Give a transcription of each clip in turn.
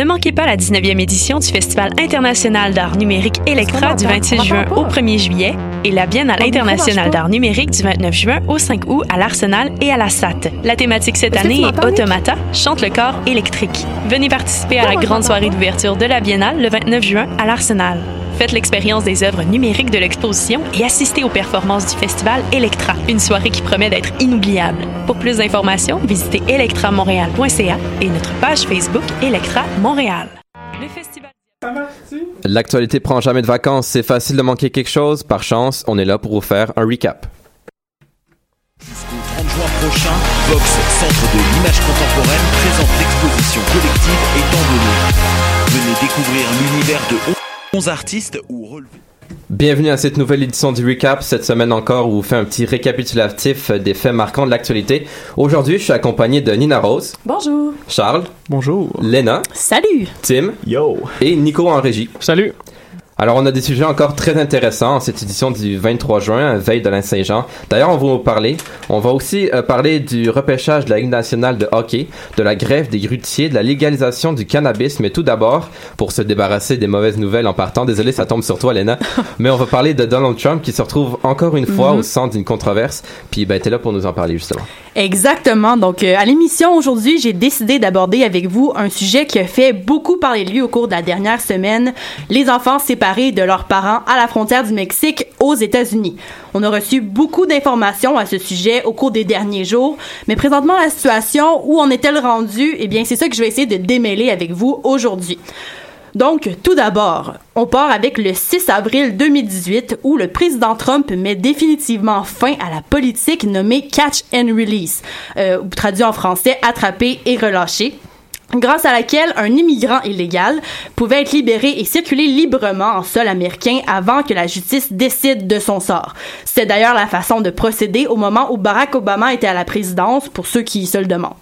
Ne manquez pas la 19e édition du Festival international d'art numérique Electra du 26 juin au 1er juillet et la Biennale internationale d'art numérique du 29 juin au 5 août à l'Arsenal et à la SAT. La thématique cette année est Automata, chante le corps électrique. Venez participer à la grande soirée d'ouverture de la Biennale le 29 juin à l'Arsenal. Faites l'expérience des œuvres numériques de l'exposition et assistez aux performances du festival Electra, une soirée qui promet d'être inoubliable. Pour plus d'informations, visitez electramontréal.ca et notre page Facebook Electra Montréal. Le festival L'actualité prend jamais de vacances, c'est facile de manquer quelque chose. Par chance, on est là pour vous faire un recap. Jusqu'au 30 juin prochain, Vox, Centre de l'image contemporaine, présente l'exposition collective Étant donné. Venez découvrir l'univers de 11 artistes ou relevés. Bienvenue à cette nouvelle édition du Recap. Cette semaine encore, où on fait un petit récapitulatif des faits marquants de l'actualité. Aujourd'hui, je suis accompagné de Nina Rose, Bonjour. Charles, Bonjour. Lena, Salut. Tim Yo. et Nico en régie. Salut. Alors, on a des sujets encore très intéressants en cette édition du 23 juin, veille de l'Ain Saint-Jean. D'ailleurs, on va vous parler. On va aussi euh, parler du repêchage de la Ligue nationale de hockey, de la grève des grutiers, de la légalisation du cannabis. Mais tout d'abord, pour se débarrasser des mauvaises nouvelles en partant, désolé, ça tombe sur toi, Lena. mais on va parler de Donald Trump qui se retrouve encore une fois au centre d'une controverse. Puis, ben, t'es là pour nous en parler, justement. Exactement. Donc, euh, à l'émission aujourd'hui, j'ai décidé d'aborder avec vous un sujet qui a fait beaucoup parler de lui au cours de la dernière semaine les enfants séparés de leurs parents à la frontière du Mexique aux États-Unis. On a reçu beaucoup d'informations à ce sujet au cours des derniers jours, mais présentement, la situation, où en est-elle rendue? Eh bien, c'est ça que je vais essayer de démêler avec vous aujourd'hui. Donc, tout d'abord, on part avec le 6 avril 2018 où le président Trump met définitivement fin à la politique nommée Catch and Release, euh, traduit en français attraper et relâcher grâce à laquelle un immigrant illégal pouvait être libéré et circuler librement en sol américain avant que la justice décide de son sort. C'est d'ailleurs la façon de procéder au moment où Barack Obama était à la présidence, pour ceux qui se le demandent.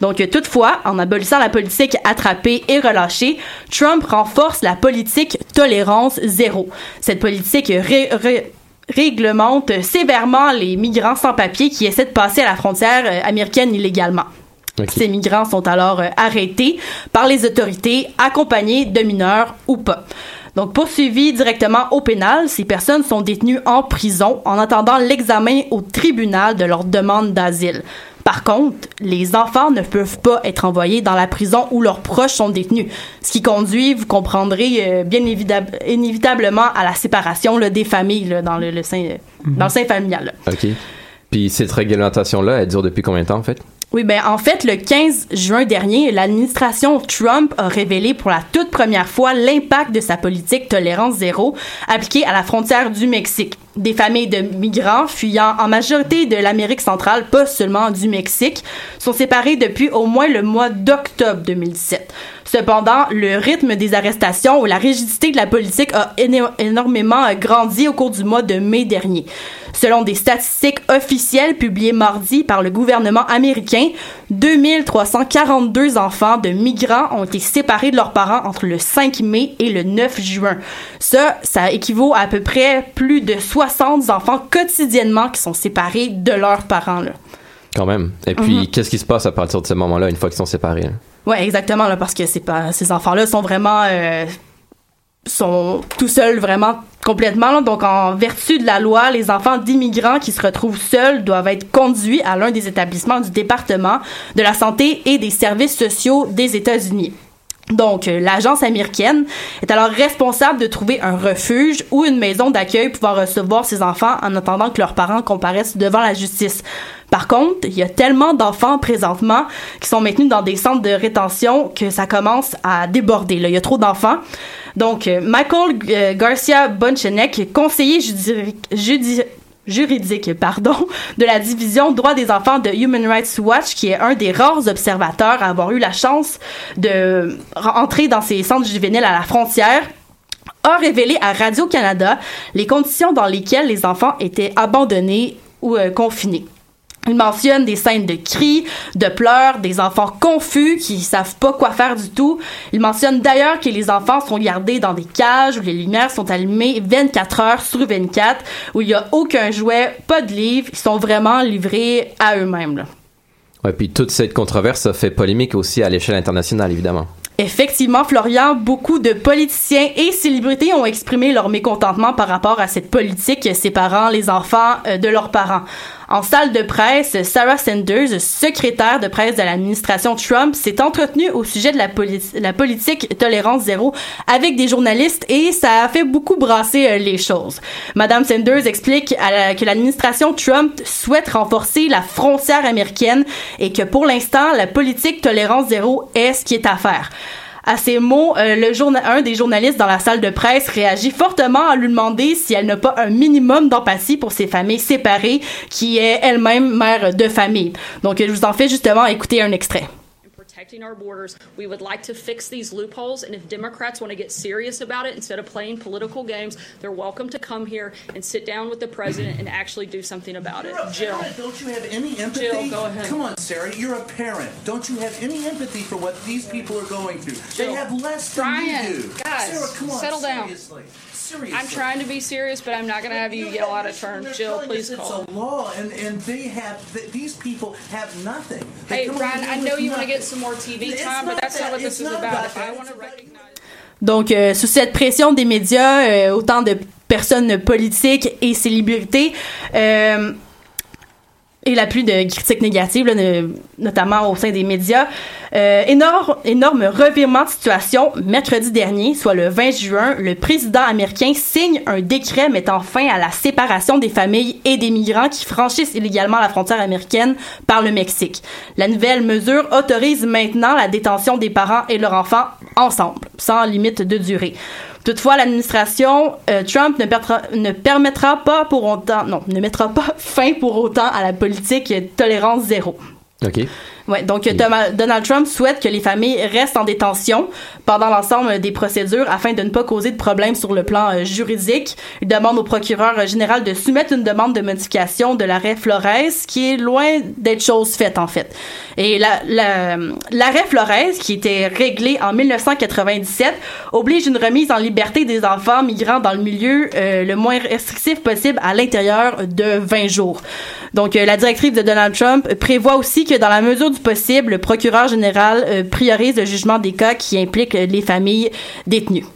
Donc, toutefois, en abolissant la politique attraper et relâcher, Trump renforce la politique tolérance zéro. Cette politique ré- ré- réglemente sévèrement les migrants sans papier qui essaient de passer à la frontière euh, américaine illégalement. Ces migrants sont alors euh, arrêtés par les autorités, accompagnés de mineurs ou pas. Donc, poursuivis directement au pénal, ces personnes sont détenues en prison en attendant l'examen au tribunal de leur demande d'asile. Par contre, les enfants ne peuvent pas être envoyés dans la prison où leurs proches sont détenus, ce qui conduit, vous comprendrez, euh, bien inévitablement à la séparation là, des familles là, dans, le, le sein, euh, dans le sein familial. là. OK. Puis, cette réglementation-là, elle dure depuis combien de temps, en fait? Oui, ben en fait, le 15 juin dernier, l'administration Trump a révélé pour la toute première fois l'impact de sa politique tolérance zéro appliquée à la frontière du Mexique. Des familles de migrants fuyant en majorité de l'Amérique centrale, pas seulement du Mexique, sont séparées depuis au moins le mois d'octobre 2017. Cependant, le rythme des arrestations ou la rigidité de la politique a éno- énormément euh, grandi au cours du mois de mai dernier. Selon des statistiques officielles publiées mardi par le gouvernement américain, 2342 enfants de migrants ont été séparés de leurs parents entre le 5 mai et le 9 juin. Ça, ça équivaut à à peu près plus de 60 enfants quotidiennement qui sont séparés de leurs parents. Là. Quand même. Et puis, Mhm. qu'est-ce qui se passe à partir de ce moment-là, une fois qu'ils sont séparés? là? Ouais, exactement, parce que ces enfants-là sont vraiment, euh, sont tout seuls vraiment complètement. Donc, en vertu de la loi, les enfants d'immigrants qui se retrouvent seuls doivent être conduits à l'un des établissements du département de la santé et des services sociaux des États-Unis. Donc, euh, l'agence américaine est alors responsable de trouver un refuge ou une maison d'accueil pouvant recevoir ces enfants en attendant que leurs parents comparaissent devant la justice. Par contre, il y a tellement d'enfants présentement qui sont maintenus dans des centres de rétention que ça commence à déborder. Il y a trop d'enfants. Donc, euh, Michael euh, Garcia Bonchenek, conseiller juridique pardon, de la division droits des enfants de Human Rights Watch, qui est un des rares observateurs à avoir eu la chance de rentrer dans ces centres juvéniles à la frontière, a révélé à Radio-Canada les conditions dans lesquelles les enfants étaient abandonnés ou euh, confinés. Il mentionne des scènes de cris, de pleurs, des enfants confus qui savent pas quoi faire du tout. Il mentionne d'ailleurs que les enfants sont gardés dans des cages où les lumières sont allumées 24 heures sur 24, où il y a aucun jouet, pas de livre, ils sont vraiment livrés à eux-mêmes. Ouais, puis toute cette controverse a fait polémique aussi à l'échelle internationale, évidemment. Effectivement, Florian, beaucoup de politiciens et célébrités ont exprimé leur mécontentement par rapport à cette politique séparant les enfants euh, de leurs parents. En salle de presse, Sarah Sanders, secrétaire de presse de l'administration Trump, s'est entretenue au sujet de la, politique tolérance zéro avec des journalistes et ça a fait beaucoup brasser euh, les choses. Madame Sanders explique que l'administration Trump souhaite renforcer la frontière américaine et que pour l'instant, la politique tolérance zéro est ce qui est à faire. À ces mots, euh, le journal, un des journalistes dans la salle de presse réagit fortement à lui demander si elle n'a pas un minimum d'empathie pour ces familles séparées, qui est elle-même mère de famille. Donc, je vous en fais justement écouter un extrait. Protecting our borders. We would like to fix these loopholes, and if Democrats want to get serious about it instead of playing political games, they're welcome to come here and sit down with the president and actually do something about it. Jill, parent. don't you have any empathy? Jill, go ahead. Come on, Sarah, you're a parent. Don't you have any empathy for what these people are going through? Jill, they have less than Brian, you do. Guys, Sarah, come on, settle down. Seriously. I'm trying to be serious, but I'm not going to have you yell out of turn. Jill, please call. It's a law, and, and they have, these people have nothing. They hey, Brian, I know you want to get some more TV time, but that's not what this is about. If I want to recognize... Donc, euh, sous cette pression des médias, euh, autant de personnes politiques et célébrités, euh, et la pluie de critiques négatives, là, notamment au sein des médias. Euh, énorme, énorme revirement de situation. Mercredi dernier, soit le 20 juin, le président américain signe un décret mettant fin à la séparation des familles et des migrants qui franchissent illégalement la frontière américaine par le Mexique. La nouvelle mesure autorise maintenant la détention des parents et leurs enfants ensemble, sans limite de durée. Toutefois, l'administration euh, Trump ne, permettra pas pour autant, non, ne mettra pas fin pour autant à la politique tolérance zéro. Ouais, donc Donald Trump souhaite que les familles restent en détention pendant l'ensemble des procédures afin de ne pas causer de problèmes sur le plan euh, juridique. Il demande au procureur général de soumettre une demande de modification de l'arrêt Flores, qui est loin d'être chose faite en fait. Et l'arrêt la, Flores, qui était réglé en 1997, oblige une remise en liberté des enfants migrants dans le milieu euh, le moins restrictif possible à l'intérieur de 20 jours. Donc, euh, la directrice de Donald Trump prévoit aussi que dans la mesure du possible, le procureur général euh, priorise le jugement des cas qui impliquent les familles détenues.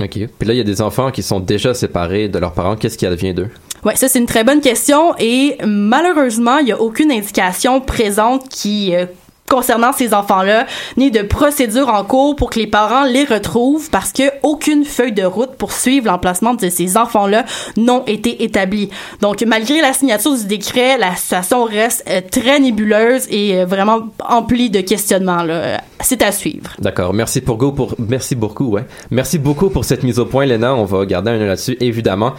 OK. Puis là, il y a des enfants qui sont déjà séparés de leurs parents. Qu'est-ce qui advient d'eux? Ouais, ça c'est une très bonne question et malheureusement, il n'y a aucune indication présente qui euh, concernant ces enfants-là, ni de procédure en cours pour que les parents les retrouvent parce que aucune feuille de route pour suivre l'emplacement de ces enfants-là n'ont été établie. Donc, malgré la signature du décret, la situation reste euh, très nébuleuse et euh, vraiment emplie de questionnements. C'est à suivre. D'accord. Merci pour, pour merci beaucoup. Ouais. Merci beaucoup pour cette mise au point, Léna. On va garder un œil là-dessus, évidemment.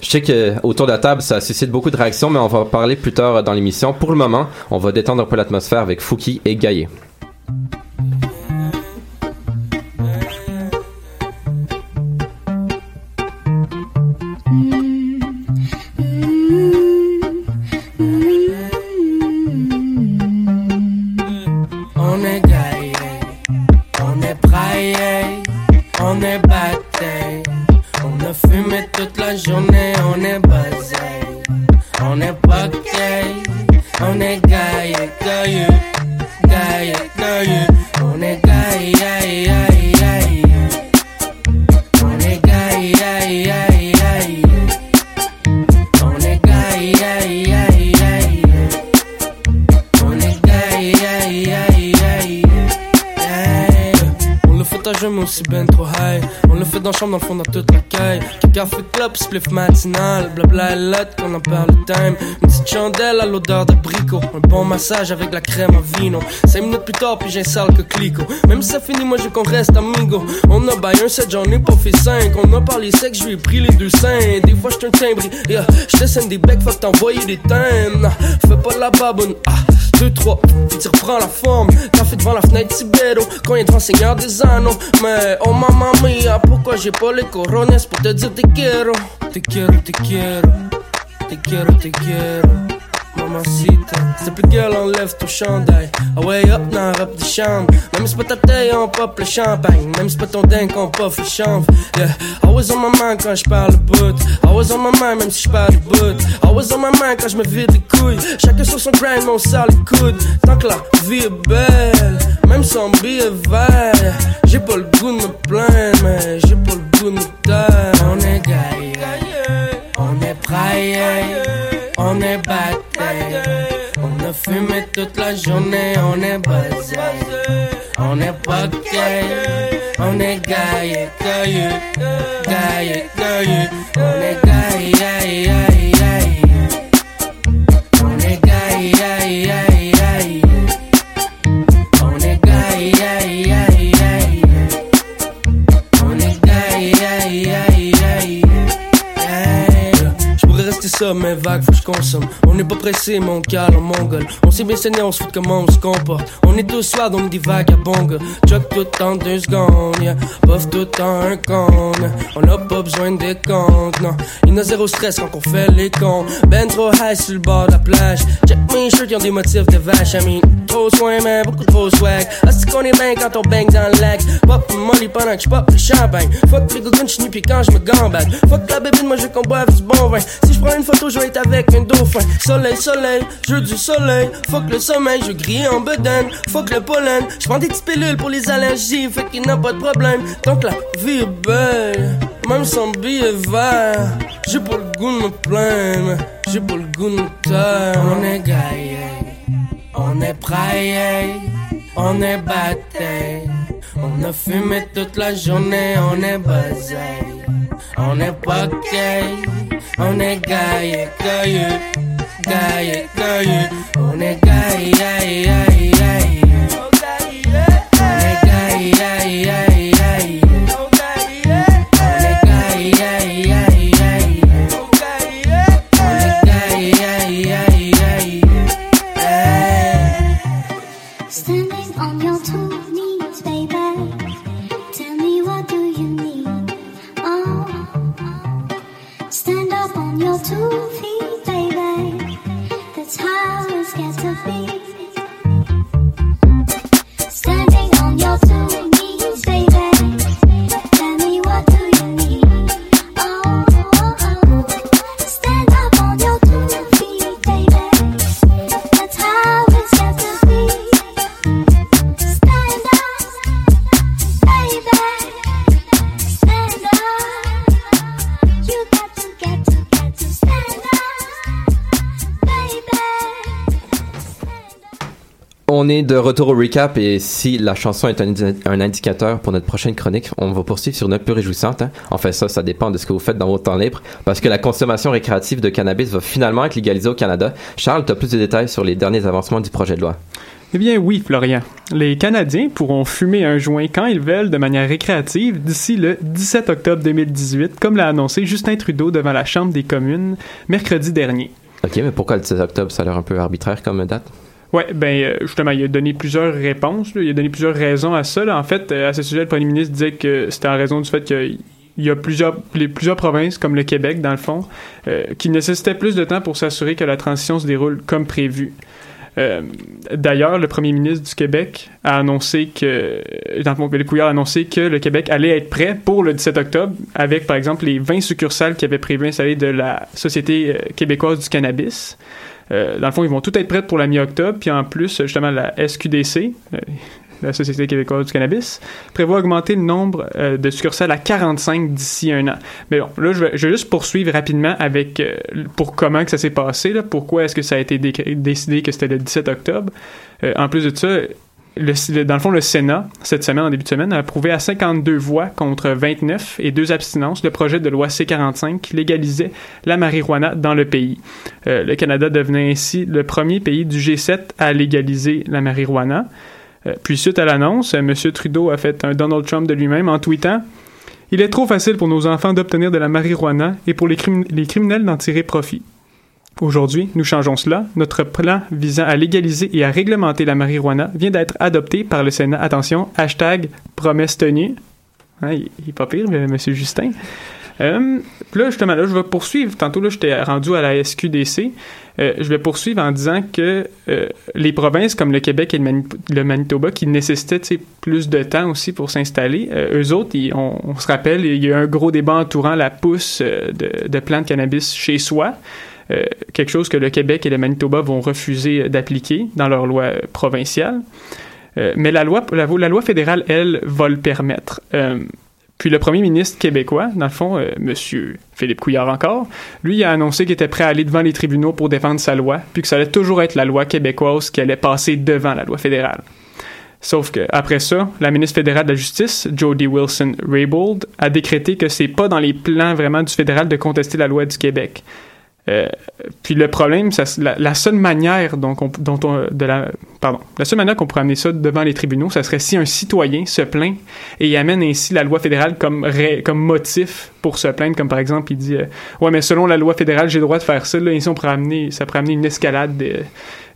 Je sais que autour de la table, ça suscite beaucoup de réactions, mais on va en parler plus tard dans l'émission. Pour le moment, on va détendre un peu l'atmosphère avec Fouki et Gaillé. Spliff matinal, blabla lettre qu'on en parle le time. Une petite chandelle à l'odeur d'abricot. Un bon massage avec la crème à vino. Cinq minutes plus tard, puis j'ai sale que clico. Même si ça finit, moi je qu'on reste amigo. On a baillé un set, j'en ai pas fait cinq. On a parlé sexe, je lui ai pris les deux seins. Des fois j'suis un timbre, yeah. J'te des becs, faut t'envoyer des thèmes. Fais pas la baboune, ah. 2, 3, puis tu reprends la forme. T'as fait devant la fenêtre Tibero, quand il est devant Seigneur des Anneaux. Mais oh maman mia, pourquoi j'ai pas les corones pour te dire te quiero? Te quiero, te quiero, te quiero, te quiero. Mamacita, te plaît, girl, enlève ton chandail. Ah ouais, hop, dans robe de chambre. Même si pas ta taille, on pop le champagne. Même si pas ton dingue, on pop le chanvre. Yeah, I was on my mind quand je parle de bout. I was on my mind, même si je parle de bout. I was on my mind quand je me vide les couilles. Chacun sur son grind, mais on sort les coudes. Tant que la vie est belle. Même sans billet vert, j'ai pas le goût de me plaindre, mais j'ai pas le goût de me taire. On est gaillé, est braillé, on est batté. On a fumé toute la journée, on est basé. On est gay, on est gaillé, gaillé, gaillé, gaillé. On est gaillé. Mais vague, faut que je consomme. On n'est pas pressé, mon calme, en mongol. On s'est bien saigné, on se fout comment on se comporte. On est tous dans des vagues à bonga. Chuck tout en deux secondes, yeah. Puff tout en un con. On n'a pas besoin de comptes, non. Il y a zéro stress quand on fait les cons. Ben trop high sur le bord de la plage. Check mes shirts, y'ont des motifs de vache. I mean, trop soin, mais beaucoup trop swag. C'est qu'on est bien quand on bang dans le lac? Pop molly pendant que je pop le champagne. Fuck les gogoons, j'suis puis quand je me gambade. Fuck la bébé, moi je boive du bon vin. Si je prends une photo, je vais être avec un dauphin. Soleil, soleil, jeu du soleil. Fuck le sommeil, je grille en bedaine. Fuck le pollen, je prends des petites pilules pour les allergies. Fait qu'il n'a pas de problème. Tant que la vie est belle, même sans billet vert. J'ai pas le goût de me plaindre, j'ai pas le goût de me taire. On est gaillé, on est braillé, on est batté. On a fumé toute la journée, on est basé. On est pas on est gaillé, gaillé, gaillé, gaillé. On est gaillé, gaillé, gaillé, est de retour au recap et si la chanson est un, indi- un indicateur pour notre prochaine chronique, on va poursuivre sur notre plus réjouissante. Hein? Enfin ça, ça dépend de ce que vous faites dans votre temps libre parce que la consommation récréative de cannabis va finalement être légalisée au Canada. Charles, tu as plus de détails sur les derniers avancements du projet de loi? Eh bien oui, Florian. Les Canadiens pourront fumer un joint quand ils veulent de manière récréative d'ici le 17 octobre 2018, comme l'a annoncé Justin Trudeau devant la Chambre des communes mercredi dernier. Ok, mais pourquoi le 16 octobre, ça a l'air un peu arbitraire comme date? Ouais, ben euh, justement, il a donné plusieurs réponses, il a donné plusieurs raisons à ça. En fait, euh, à ce sujet, le premier ministre disait que c'était en raison du fait qu'il y a plusieurs, les, plusieurs provinces, comme le Québec, dans le fond, euh, qui nécessitaient plus de temps pour s'assurer que la transition se déroule comme prévu. D'ailleurs, le premier ministre du Québec a annoncé que, dans le Couillard a annoncé que le Québec allait être prêt pour le 17 octobre, avec par exemple les 20 succursales qui avaient prévu installer de la Société québécoise du cannabis. Euh, dans le fond, ils vont tout être prêts pour la mi-octobre, puis en plus, justement, la SQDC, euh, la Société québécoise du cannabis, prévoit augmenter le nombre euh, de succursales à 45 d'ici un an. Mais bon, là, je vais, juste poursuivre rapidement avec pour comment que ça s'est passé, pourquoi est-ce que ça a été dé- décidé que c'était le 17 octobre. En plus de ça, dans le fond, le Sénat, cette semaine, en début de semaine, a approuvé à 52 voix contre 29 et deux abstinences le projet de loi C-45 qui légalisait la marijuana dans le pays. Euh, le Canada devenait ainsi le premier pays du G7 à légaliser la marijuana. Euh, puis suite à l'annonce, M. Trudeau a fait un Donald Trump de lui-même en tweetant Il est trop facile pour nos enfants d'obtenir de la marijuana et pour les criminels d'en tirer profit. Aujourd'hui, nous changeons cela. Notre plan visant à légaliser et à réglementer la marijuana vient d'être adopté par le Sénat. Attention, hashtag promesse tenue. Hein, il, il est pas pire, M. Justin. Euh, là, justement, là, je vais poursuivre. Tantôt, là, j'étais rendu à la SQDC. Euh, je vais poursuivre en disant que euh, les provinces comme le Québec et le, Mani- le Manitoba, qui nécessitaient plus de temps aussi pour s'installer, eux autres, on, se rappelle, il y a eu un gros débat entourant la pousse de, de plants de cannabis chez soi. Euh, quelque chose que le Québec et le Manitoba vont refuser d'appliquer dans leur loi euh, provinciale. Euh, mais la loi, fédérale, elle, va le permettre. Puis le premier ministre québécois, dans le fond, Monsieur Philippe Couillard encore, lui a annoncé qu'il était prêt à aller devant les tribunaux pour défendre sa loi, puis que ça allait toujours être la loi québécoise qui allait passer devant la loi fédérale. Sauf que après ça, la ministre fédérale de la Justice, Jody Wilson Raybould, a décrété que c'est pas dans les plans vraiment du fédéral de contester la loi du Québec. Euh, puis le problème, la, seule manière dont on, dont on, pardon, la seule manière qu'on pourrait amener ça devant les tribunaux, ça serait si un citoyen se plaint et amène ainsi la loi fédérale comme, motif pour se plaindre, comme par exemple il dit, euh, ouais mais selon la loi fédérale j'ai le droit de faire ça, là, ici on pourrait ça pourrait amener une escalade de-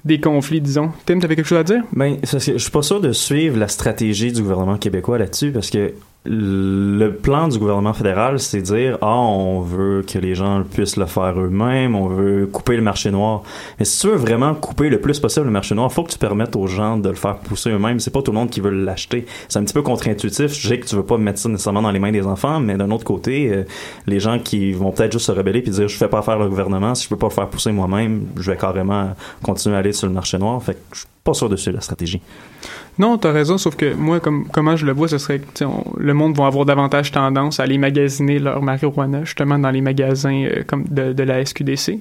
des conflits, disons. Tim, t'avais quelque chose à dire? Ben, je suis pas sûr de suivre la stratégie du gouvernement québécois là-dessus parce que le plan du gouvernement fédéral, c'est dire ah on veut que les gens puissent le faire eux-mêmes, on veut couper le marché noir. Mais si tu veux vraiment couper le plus possible le marché noir, faut que tu permettes aux gens de le faire pousser eux-mêmes. C'est pas tout le monde qui veut l'acheter. C'est un petit peu contre-intuitif. Je sais que tu veux pas mettre ça nécessairement dans les mains des enfants, mais d'un autre côté, euh, les gens qui vont peut-être juste se rebeller puis dire je fais pas affaire le gouvernement, si je peux pas le faire pousser moi-même, je vais carrément continuer à aller sur le marché noir. Fait que je suis pas sûr de la stratégie. Non, t'as raison, sauf que moi, comme comment je le vois, ce serait que le monde va avoir davantage tendance à aller magasiner leur marijuana justement dans les magasins euh, comme de, la SQDC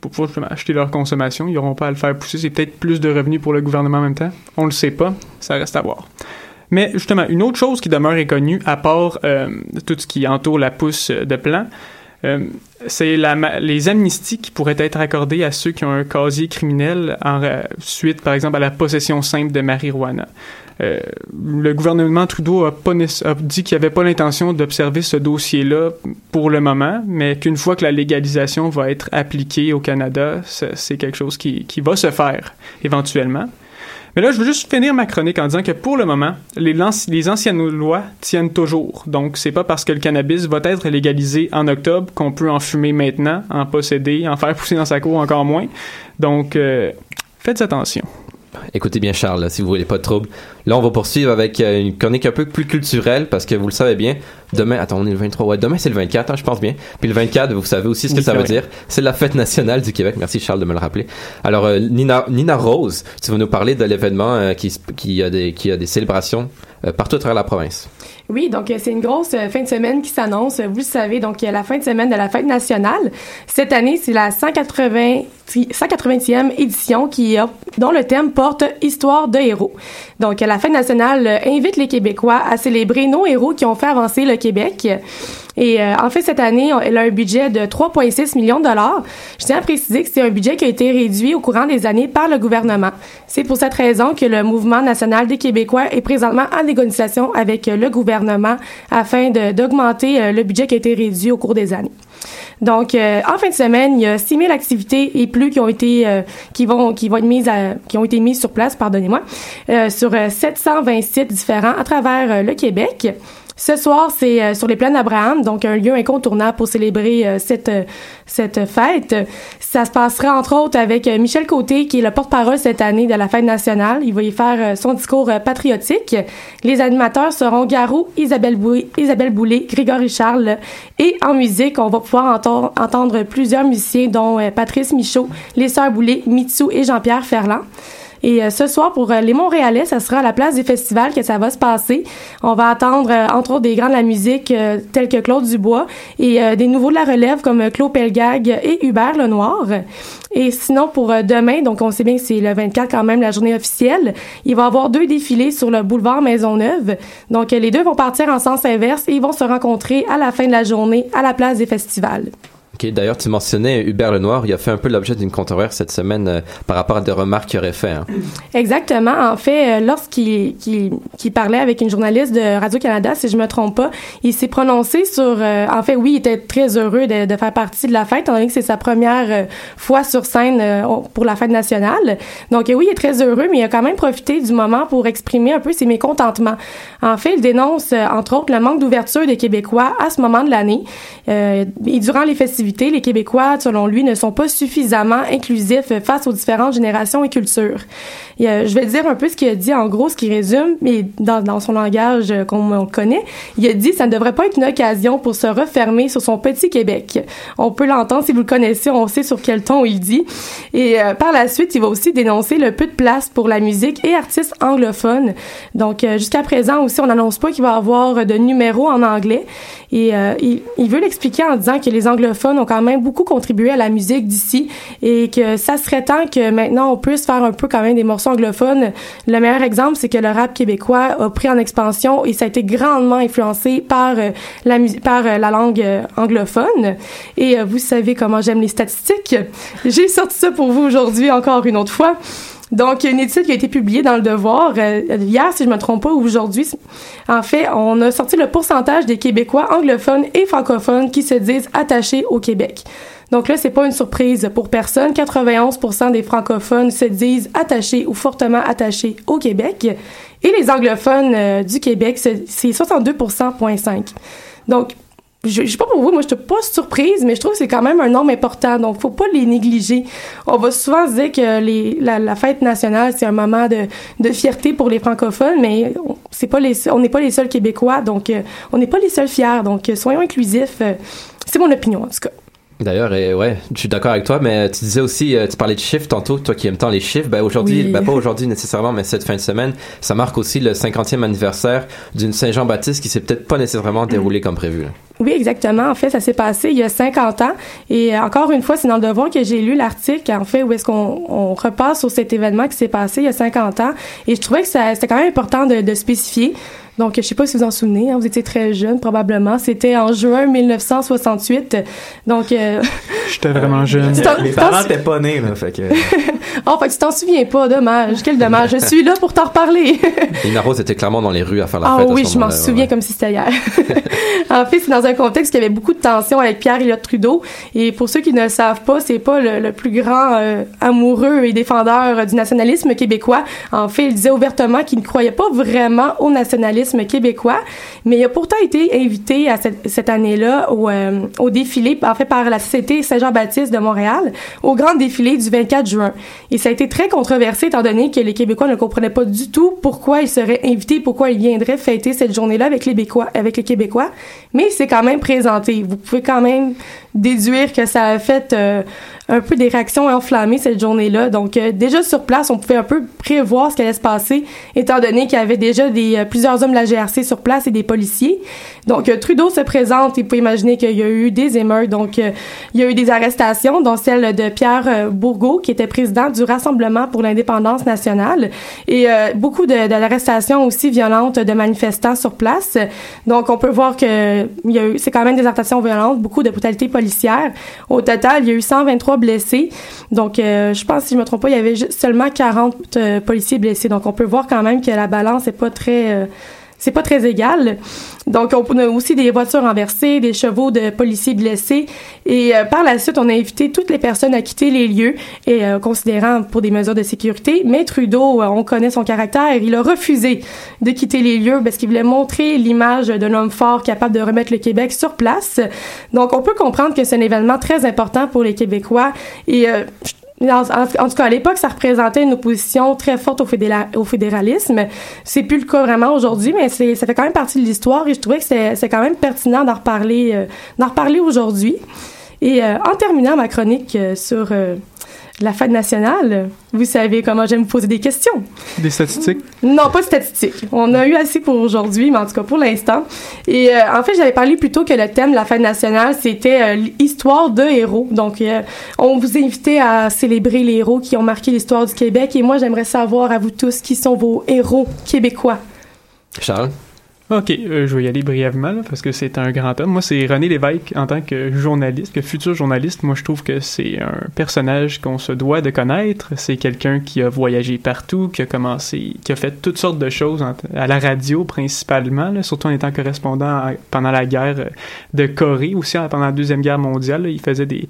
pour pouvoir acheter leur consommation. Ils n'auront pas à le faire pousser. C'est peut-être plus de revenus pour le gouvernement en même temps. On le sait pas. Ça reste à voir. Mais justement, une autre chose qui demeure inconnue, à part euh, tout ce qui entoure la pousse de plan, euh, c'est les amnisties qui pourraient être accordées à ceux qui ont un casier criminel en suite, par exemple, à la possession simple de marijuana. Euh, le gouvernement Trudeau a, dit qu'il n'avait pas l'intention d'observer ce dossier-là pour le moment, mais qu'une fois que la légalisation va être appliquée au Canada, c'est quelque chose qui va se faire éventuellement. Mais là, je veux juste finir ma chronique en disant que pour le moment, les, anciennes lois tiennent toujours. Donc, c'est pas parce que le cannabis va être légalisé en octobre qu'on peut en fumer maintenant, en posséder, en faire pousser dans sa cour encore moins. Donc, euh, faites attention. Écoutez bien Charles, si vous voulez pas de trouble. Là, on va poursuivre avec euh, une chronique un peu plus culturelle parce que vous le savez bien. Demain, attends, on est le 23. Ouais, demain c'est le 24, hein, je pense bien. Puis le 24, vous savez aussi ce que Oui, ça veut vrai. dire. C'est la fête nationale du Québec. Merci Charles de me le rappeler. Alors euh, Nina, Nina Rose, tu vas nous parler de l'événement euh, qui, a des qui a des célébrations euh, partout à travers la province. Oui, donc euh, c'est une grosse euh, fin de semaine qui s'annonce. Vous le savez, donc euh, la fin de semaine de la fête nationale. Cette année, c'est la 180, 180e édition qui a, dont le thème porte Histoire de héros. Donc euh, la fête nationale euh, invite les Québécois à célébrer nos héros qui ont fait avancer le Québec. Et euh, en fait, cette année, elle a un budget de 3,6 millions de dollars. Je tiens à préciser que c'est un budget qui a été réduit au courant des années par le gouvernement. C'est pour cette raison que le Mouvement national des Québécois est présentement en négociation avec euh, le gouvernement afin d'augmenter euh, le budget qui a été réduit au cours des années. Donc, euh, en fin de semaine, il y a 6 000 activités et plus qui ont été euh, qui vont qui vont être mises qui ont été mises sur place, pardonnez-moi, sur euh, 720 sites différents à travers le Québec. Ce soir, c'est euh, sur les plaines d'Abraham, donc un lieu incontournable pour célébrer euh, cette euh, cette fête. Ça se passera entre autres avec euh, Michel Côté, qui est le porte-parole cette année de la fête nationale. Il va y faire euh, son discours euh, patriotique. Les animateurs seront Garou, Isabelle Boulay, Isabelle Boulay, Grégory Charles. Et en musique, on va pouvoir enten- entendre plusieurs musiciens, dont Patrice Michaud, les Sœurs Boulay, Mitsou et Jean-Pierre Ferland. Et euh, ce soir, pour euh, les Montréalais, ça sera à la place des festivals que ça va se passer. On va attendre, euh, entre autres, des grands de la musique tels que Claude Dubois et des nouveaux de la relève comme Claude Pelgag et Hubert Lenoir. Et sinon, pour demain, donc on sait bien que c'est le 24 quand même, la journée officielle, il va y avoir deux défilés sur le boulevard Maisonneuve. Donc les deux vont partir en sens inverse et ils vont se rencontrer à la fin de la journée à la place des festivals. D'ailleurs, tu mentionnais Hubert Lenoir. Il a fait un peu l'objet d'une controverse cette semaine euh, par rapport à des remarques qu'il aurait fait. hein. Exactement. En fait, euh, lorsqu'il qu'il- qu'il parlait avec une journaliste de Radio-Canada, si je me trompe pas, il s'est prononcé sur... euh, en fait, oui, il était très heureux de, faire partie de la fête, étant donné que c'est sa première fois sur scène pour la fête nationale. Donc oui, il est très heureux, mais il a quand même profité du moment pour exprimer un peu ses mécontentements. En fait, il dénonce, entre autres, le manque d'ouverture des Québécois à ce moment de l'année. Et durant les festivités, les Québécois, selon lui, ne sont pas suffisamment inclusifs face aux différentes générations et cultures. Euh, je vais dire un peu ce qu'il a dit, en gros, ce qui résume, mais dans, dans son langage euh, qu'on on connaît. Il a dit ça ne devrait pas être une occasion pour se refermer sur son petit Québec. On peut l'entendre si vous le connaissez, on sait sur quel ton il dit. Et euh, par la suite, il va aussi dénoncer le peu de place pour la musique et artistes anglophones. Donc, jusqu'à présent aussi, on n'annonce pas qu'il va avoir de numéros en anglais. Et il, il veut l'expliquer en disant que les anglophones quand même beaucoup contribué à la musique d'ici et que ça serait temps que maintenant on puisse faire un peu quand même des morceaux anglophones. Le meilleur exemple, c'est que le rap québécois a pris en expansion et ça a été grandement influencé par euh, la par euh, la langue euh, anglophone. Et vous savez comment j'aime les statistiques. J'ai sorti ça pour vous aujourd'hui encore une autre fois. Donc, il y a une étude qui a été publiée dans le Devoir euh, hier, si je me trompe pas, ou aujourd'hui. En fait, on a sorti le pourcentage des Québécois anglophones et francophones qui se disent attachés au Québec. Donc là, c'est pas une surprise pour personne. 91% des francophones se disent attachés ou fortement attachés au Québec. Et les anglophones euh, du Québec, c'est 62,5%. Donc, je, je sais pas pour vous, moi je suis pas surprise, mais je trouve que c'est quand même un nombre important, donc faut pas les négliger. On va souvent se dire que les, la, la fête nationale c'est un moment de, de fierté pour les francophones, mais on- c'est pas les, on n'est pas les seuls Québécois, donc euh, on n'est pas les seuls fiers, donc euh, soyons inclusifs. euh, c'est mon opinion en tout cas. D'ailleurs, et ouais, je suis d'accord avec toi, mais tu disais aussi, euh, tu parlais de chiffres tantôt, toi qui aimes tant les chiffres, ben aujourd'hui, Oui. ben pas aujourd'hui nécessairement, mais cette fin de semaine, ça marque aussi le 50e anniversaire d'une Saint-Jean-Baptiste qui s'est peut-être pas nécessairement déroulée comme prévu. là. Oui, exactement. En fait, ça s'est passé il y a 50 ans. Et euh, encore une fois, c'est dans le devoir que j'ai lu l'article, en fait, où est-ce qu'on on repasse sur cet événement qui s'est passé il y a 50 ans. Et je trouvais que ça- c'était quand même important de, de spécifier. Donc, je sais pas si vous en souvenez, hein, vous étiez très jeune probablement. C'était en juin 1968. Donc, euh, J'étais vraiment jeune. Tu t'en- Mes parents sou- étaient pas nés, là, fait que... oh, fait que tu t'en souviens pas, dommage. Quel dommage. Je suis là pour t'en reparler. Lina Rose était clairement dans les rues à faire la Ah fête. oui, ce je m'en souviens ouais. comme si c'était hier. en fait, c'est dans un contexte où il y avait beaucoup de tensions avec Pierre Elliott Trudeau. Et pour ceux qui ne le savent pas, c'est pas le, plus grand euh, amoureux et défendeur euh, du nationalisme québécois. En fait, il disait ouvertement qu'il ne croyait pas vraiment au nationalisme québécois, mais il a pourtant été invité à cette, année-là au, euh, au défilé, en fait, par la Société Saint-Jean-Baptiste de Montréal, au grand défilé du 24 juin. Et ça a été très controversé étant donné que les Québécois ne comprenaient pas du tout pourquoi ils seraient invités, pourquoi ils viendraient fêter cette journée-là avec les Québécois, avec les Québécois. Mais c'est quand même présenté. Vous pouvez quand même déduire que ça a fait euh, un peu des réactions enflammées cette journée-là. Donc euh, déjà sur place, on pouvait un peu prévoir ce qui allait se passer, étant donné qu'il y avait déjà des euh, plusieurs hommes de la GRC sur place et des policiers. Donc euh, Trudeau se présente et vous pouvez imaginer qu'il y a eu des émeutes. Donc euh, il y a eu des arrestations, dont celle de Pierre euh, Bourgault, qui était président du Rassemblement pour l'indépendance nationale, et beaucoup de, de l'arrestation aussi violentes de manifestants sur place. Donc on peut voir que c'est quand même des arrestations violentes, beaucoup de brutalité policière. Au total, il y a eu 123 blessés. Donc euh, je pense, si je me trompe pas, il y avait seulement 40 euh, policiers blessés. Donc on peut voir quand même que la balance est pas très euh, c'est pas très égal. Donc, on a aussi des voitures renversées, des chevaux de policiers blessés. Et euh, par la suite, on a invité toutes les personnes à quitter les lieux, et euh, considérant pour des mesures de sécurité. Mais Trudeau, euh, on connaît son caractère, il a refusé de quitter les lieux parce qu'il voulait montrer l'image d'un homme fort capable de remettre le Québec sur place. Donc, on peut comprendre que c'est un événement très important pour les Québécois. Et euh, en, tout cas, à l'époque, ça représentait une opposition très forte au, fédéralisme. C'est plus le cas vraiment aujourd'hui, mais ça fait quand même partie de l'histoire et je trouvais que c'est, quand même pertinent d'en reparler, euh, aujourd'hui. Et euh, en terminant ma chronique euh, sur la fête nationale, vous savez comment j'aime vous poser des questions. Des statistiques? Non, pas de statistiques. On a eu assez pour aujourd'hui, mais en tout cas pour l'instant. Et euh, en fait, j'avais parlé plutôt que le thème de la fête nationale, c'était euh, l'histoire de héros. Donc, euh, on vous invitait à célébrer les héros qui ont marqué l'histoire du Québec. Et moi, j'aimerais savoir à vous tous qui sont vos héros québécois. Charles? Ok, euh, je vais y aller brièvement parce que c'est un grand homme. Moi, c'est René Lévesque en tant que journaliste, que futur journaliste. Moi, je trouve que c'est un personnage qu'on se doit de connaître. C'est quelqu'un qui a voyagé partout, qui a commencé, qui a fait toutes sortes de choses à la radio principalement, surtout en étant correspondant pendant la guerre euh, de Corée, aussi en- pendant la deuxième guerre mondiale. il faisait des,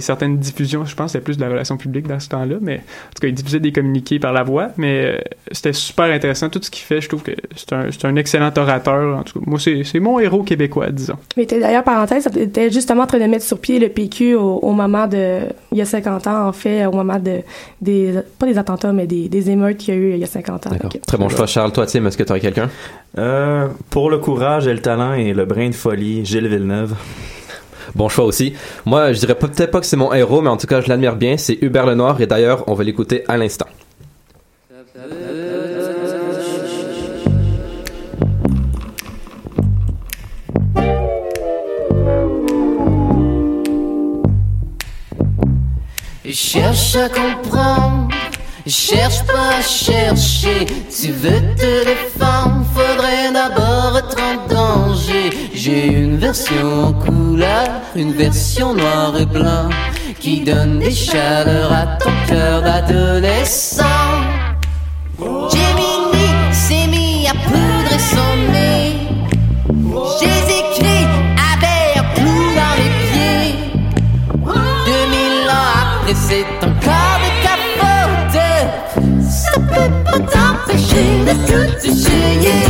certaines diffusions. Je pense c'était plus de la relation publique dans ce temps-là, mais en tout cas, il diffusait des communiqués par la voix. Mais euh, c'était super intéressant tout ce qu'il fait. Je trouve que c'est c'est un excellent grand orateur. En tout cas, moi, c'est mon héros québécois, disons. Mais t'es- d'ailleurs, parenthèse, t'étais justement en train de mettre sur pied le PQ au, au moment de, il y a 50 ans, en fait, au moment de, des, pas des attentats, mais des, des émeutes qu'il y a eu il y a 50 ans. Très bon choix, Charles. Toi, Tim, est-ce que tu aurais quelqu'un? Euh, pour le courage et le talent et le brin de folie, Gilles Villeneuve. Bon choix aussi. Moi, je dirais peut-être pas que c'est mon héros, mais en tout cas, je l'admire bien. C'est Hubert Lenoir et d'ailleurs, on va l'écouter à l'instant. Cherche à comprendre, cherche pas à chercher. Tu veux te défendre, faudrait d'abord être en danger. J'ai une version couleur, une version noir et blanc, qui donne des chaleurs à ton cœur d'adolescent. Gemini s'est mis à poudrer son nez. T'empêcher de tout essayer.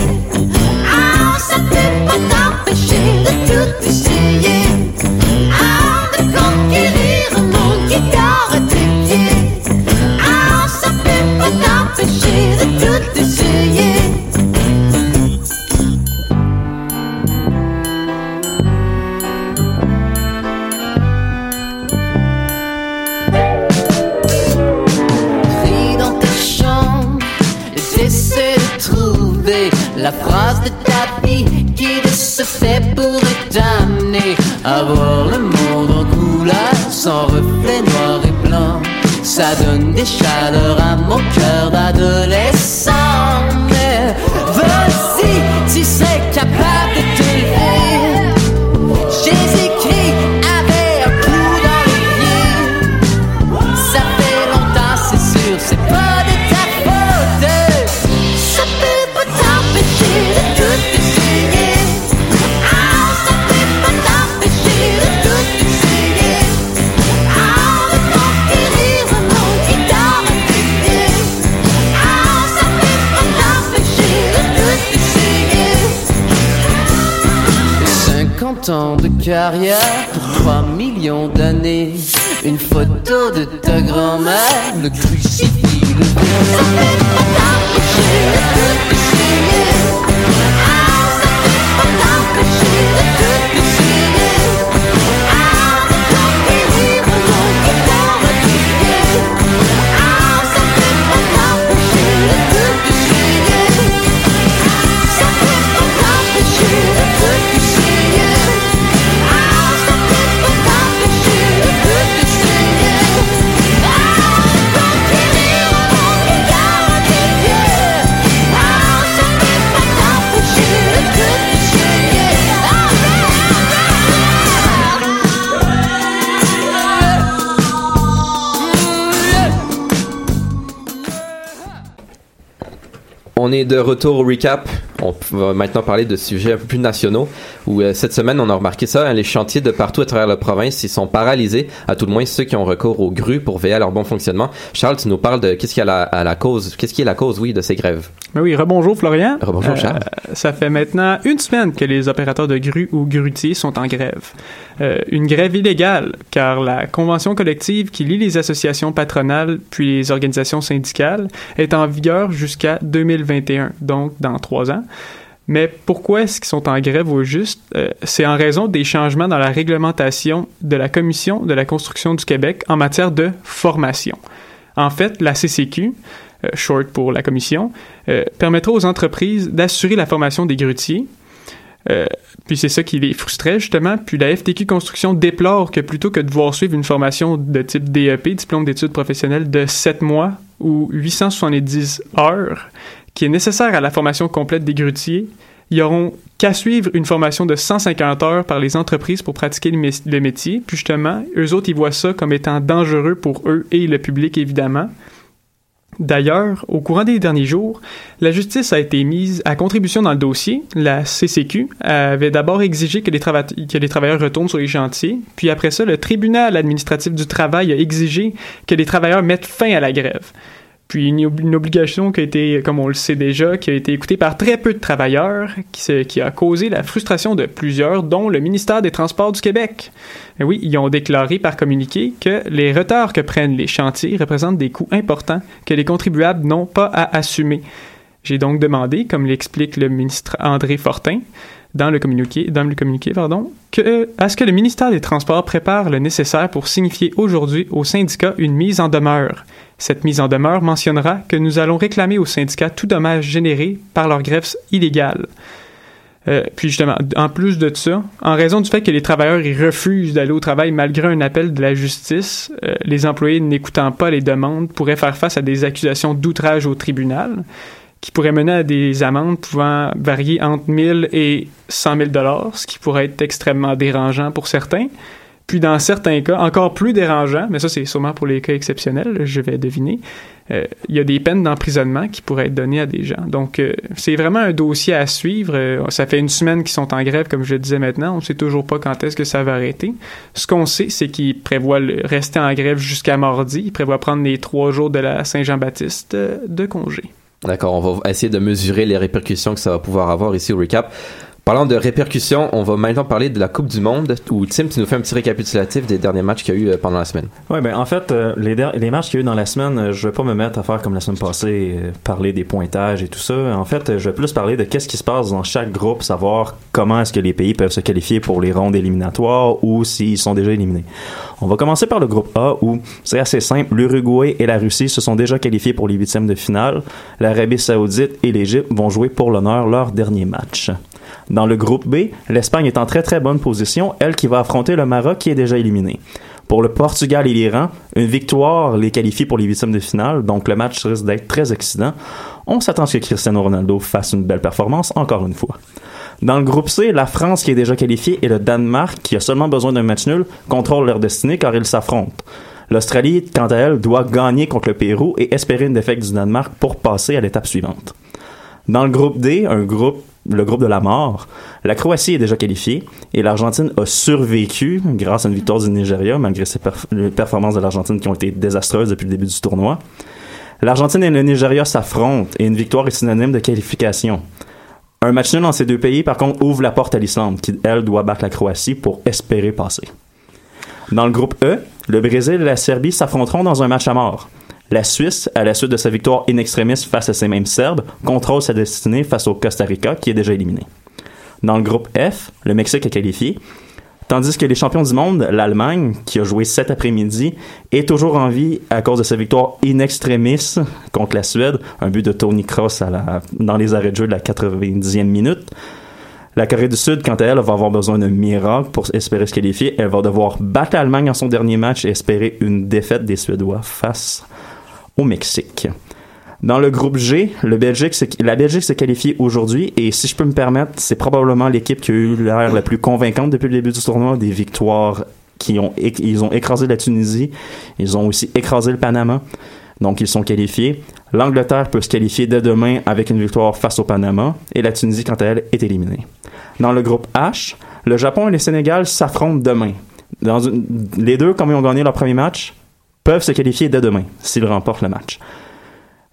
Ah, ça peut pas t'empêcher de tout essayer. Ah, la phrase de ta vie qui ce fait pourrait t'amener à voir le monde en couleur sans reflet noir et blanc. Ça donne des chaleurs à mon cœur d'adolescent. Carrière pour 3 millions d'années. Une photo de ta grand-mère, le crucifix, On est de retour au recap. On va maintenant parler de sujets un peu plus nationaux. Où euh, cette semaine, on a remarqué ça, hein, les chantiers de partout à travers la province, ils sont paralysés. À tout le moins ceux qui ont recours aux grues pour veiller à leur bon fonctionnement. Charles, tu nous parles de qu'est-ce qui est à la, à la cause, qu'est-ce qui est la cause, oui, de ces grèves? Ben oui, rebonjour Florian. Rebonjour, Charles. Ça fait maintenant une semaine que les opérateurs de grues ou grutiers sont en grève. Euh, une grève illégale, car la convention collective qui lie les associations patronales puis les organisations syndicales est en vigueur jusqu'à 2021, donc dans trois ans. Mais pourquoi est-ce qu'ils sont en grève au juste? Euh, c'est en raison des changements dans la réglementation de la Commission de la construction du Québec en matière de formation. En fait, la CCQ, euh, short pour la Commission, euh, permettra aux entreprises d'assurer la formation des grutiers. Puis c'est ça qui les frustrait justement. Puis la FTQ Construction déplore que plutôt que de devoir suivre une formation de type DEP, diplôme d'études professionnelles, de 7 mois ou 870 heures, qui est nécessaire à la formation complète des grutiers, ils auront qu'à suivre une formation de 150 heures par les entreprises pour pratiquer le, mé- le métier. Puis justement, eux autres, ils voient ça comme étant dangereux pour eux et le public, évidemment. D'ailleurs, au courant des derniers jours, la justice a été mise à contribution dans le dossier. La CCQ avait d'abord exigé que les travailleurs retournent sur les chantiers, puis après ça, le tribunal administratif du travail a exigé que les travailleurs mettent fin à la grève. Puis une, ob- une obligation qui a été, comme on le sait déjà, qui a été écoutée par très peu de travailleurs, qui, qui a causé la frustration de plusieurs, dont le ministère des Transports du Québec. Et oui, ils ont déclaré par communiqué que les retards que prennent les chantiers représentent des coûts importants que les contribuables n'ont pas à assumer. J'ai donc demandé, comme l'explique le ministre André Fortin, dans le communiqué, dans le communiqué pardon, que, à ce que le ministère des Transports prépare le nécessaire pour signifier aujourd'hui au syndicat une mise en demeure. Cette mise en demeure mentionnera que nous allons réclamer au syndicat tout dommage généré par leur grève illégale. Euh, puis justement, en plus de ça, en raison du fait que les travailleurs ils refusent d'aller au travail malgré un appel de la justice, euh, les employés n'écoutant pas les demandes pourraient faire face à des accusations d'outrage au tribunal qui pourraient mener à des amendes pouvant varier entre 1000 et 100 000 dollars, ce qui pourrait être extrêmement dérangeant pour certains. Puis dans certains cas, encore plus dérangeant, mais ça c'est sûrement pour les cas exceptionnels, je vais deviner, euh, il y a des peines d'emprisonnement qui pourraient être données à des gens. Donc euh, c'est vraiment un dossier à suivre. Euh, ça fait une semaine qu'ils sont en grève, comme je le disais maintenant. On ne sait toujours pas quand est-ce que ça va arrêter. Ce qu'on sait, c'est qu'ils prévoient rester en grève jusqu'à mardi. Ils prévoient prendre les trois jours de la Saint-Jean-Baptiste de congé. D'accord, on va essayer de mesurer les répercussions que ça va pouvoir avoir ici au recap. Parlant de répercussions, on va maintenant parler de la Coupe du Monde, où Tim, tu nous fais un petit récapitulatif des derniers matchs qu'il y a eu euh, pendant la semaine. Ouais, ben en fait, euh, les, matchs qu'il y a eu dans la semaine, euh, je vais pas me mettre à faire comme la semaine passée, parler des pointages et tout ça. En fait, je vais plus parler de qu'est-ce qui se passe dans chaque groupe, savoir comment est-ce que les pays peuvent se qualifier pour les rondes éliminatoires ou s'ils sont déjà éliminés. On va commencer par le groupe A où c'est assez simple. L'Uruguay et la Russie se sont déjà qualifiés pour les huitièmes de finale. L'Arabie Saoudite et l'Égypte vont jouer pour l'honneur leur dernier match. Dans le groupe B, l'Espagne est en très très bonne position, elle qui va affronter le Maroc qui est déjà éliminé. Pour le Portugal et l'Iran, une victoire les qualifie pour les huitièmes de finale, donc le match risque d'être très excitant. On s'attend à ce que Cristiano Ronaldo fasse une belle performance, encore une fois. Dans le groupe C, la France qui est déjà qualifiée et le Danemark qui a seulement besoin d'un match nul contrôlent leur destinée car ils s'affrontent. L'Australie, quant à elle, doit gagner contre le Pérou et espérer une défaite du Danemark pour passer à l'étape suivante. Dans le groupe D, un groupe, le groupe de la mort, la Croatie est déjà qualifiée et l'Argentine a survécu grâce à une victoire du Nigeria malgré les performances de l'Argentine qui ont été désastreuses depuis le début du tournoi. L'Argentine et le Nigeria s'affrontent et une victoire est synonyme de qualification. Un match nul dans ces deux pays, par contre, ouvre la porte à l'Islande, qui, elle, doit battre la Croatie pour espérer passer. Dans le groupe E, le Brésil et la Serbie s'affronteront dans un match à mort. La Suisse, à la suite de sa victoire in extremis face à ces mêmes Serbes, contrôle sa destinée face au Costa Rica, qui est déjà éliminé. Dans le groupe F, le Mexique est qualifié, tandis que les champions du monde, l'Allemagne, qui a joué cet après-midi, est toujours en vie à cause de sa victoire in extremis contre la Suède, un but de Tony à la- dans les arrêts de jeu de la 90e minute. La Corée du Sud, quant à elle, va avoir besoin d'un miracle pour espérer se qualifier. Elle va devoir battre l'Allemagne en son dernier match et espérer une défaite des Suédois face au Mexique. Dans le groupe G, Belgique, la Belgique s'est qualifiée aujourd'hui et si je peux me permettre, c'est probablement l'équipe qui a eu l'air la plus convaincante depuis le début du tournoi, des victoires qui ont, ils ont écrasé la Tunisie, ils ont aussi écrasé le Panama, donc ils sont qualifiés. L'Angleterre peut se qualifier dès demain avec une victoire face au Panama et la Tunisie, quant à elle, est éliminée. Dans le groupe H, le Japon et le Sénégal s'affrontent demain. Dans les deux, comme ils ont gagné leur premier match, peuvent se qualifier dès demain s'ils remportent le match.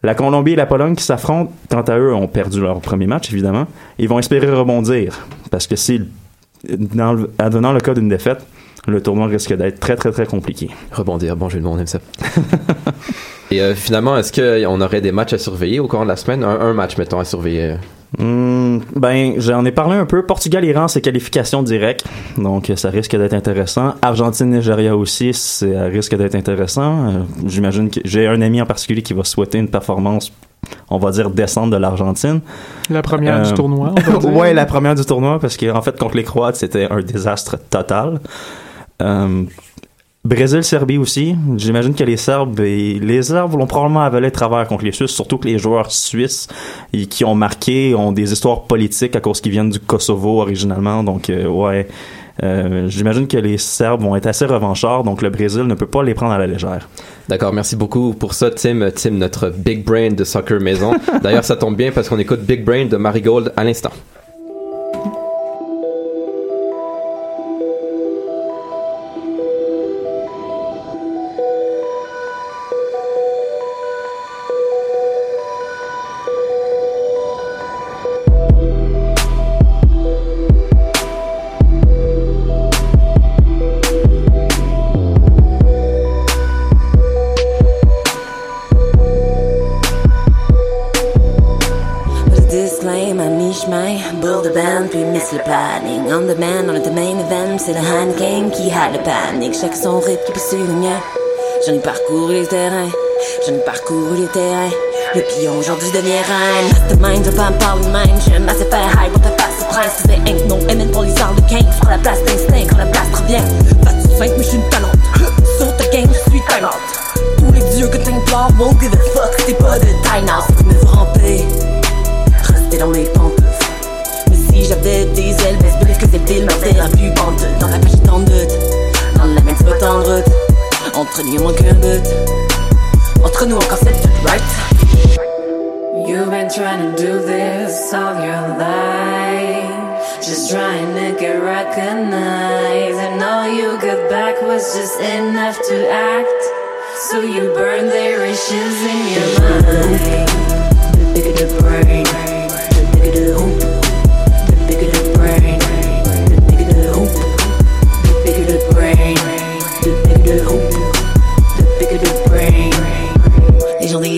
La Colombie et la Pologne qui s'affrontent, quant à eux, ont perdu leur premier match, évidemment. Ils vont espérer rebondir. Parce que si, dans le, advenant le cas d'une défaite, le tournoi risque d'être très, très, très compliqué. Rebondir, bon jeu de mots, on aime ça. Et euh, finalement, est-ce qu'on aurait des matchs à surveiller au cours de la semaine? Un match, mettons, à surveiller. Hmm, ben, j'en ai parlé un peu. Portugal-Iran, c'est qualification directe. Donc, ça risque d'être intéressant. Argentine-Nigeria aussi, ça risque d'être intéressant. Euh, J'imagine que j'ai un ami en particulier qui va souhaiter une performance, on va dire, décente de l'Argentine. La première Euh, du tournoi, va dire. ouais, la première du tournoi, parce qu'en fait, contre les Croates, c'était un désastre total. Euh, Brésil-Serbie aussi. J'imagine que les Serbes et les Serbes vont probablement avaler de travers contre les Suisses, surtout que les joueurs suisses et qui ont marqué ont des histoires politiques à cause qu'ils viennent du Kosovo originalement. Donc, euh, ouais. Euh, J'imagine que les Serbes vont être assez revanchards, donc le Brésil ne peut pas les prendre à la légère. D'accord, merci beaucoup pour ça, Tim. Tim, notre Big Brain de Soccer Maison. D'ailleurs, ça tombe bien parce qu'on écoute Big Brain de Marigold à l'instant. Aujourd'hui devient reine. Mastermind, je pas me parler de même. J'aime assez faire high, pour te passer prince. C'est ain't no aiming pour les arts de 15. Prends la place d'instinct quand la place revient. De simple, mais je suis une talente. Sur ta game, je suis talent. Tous les dieux que t'implores won't give a fuck. C'est pas de. Si tu me ramper, rester dans mes pantoufles. Mais si j'avais des ailes, best believe que c'est le mais la plus bande. Dans la page en doute, dans la main, tu peux t'en route. Entre nous, qu'un but. Been trying to do this all your life. Just trying to get recognized. And all you got back was just enough to act. So you burn their wishes in your mind. The brain,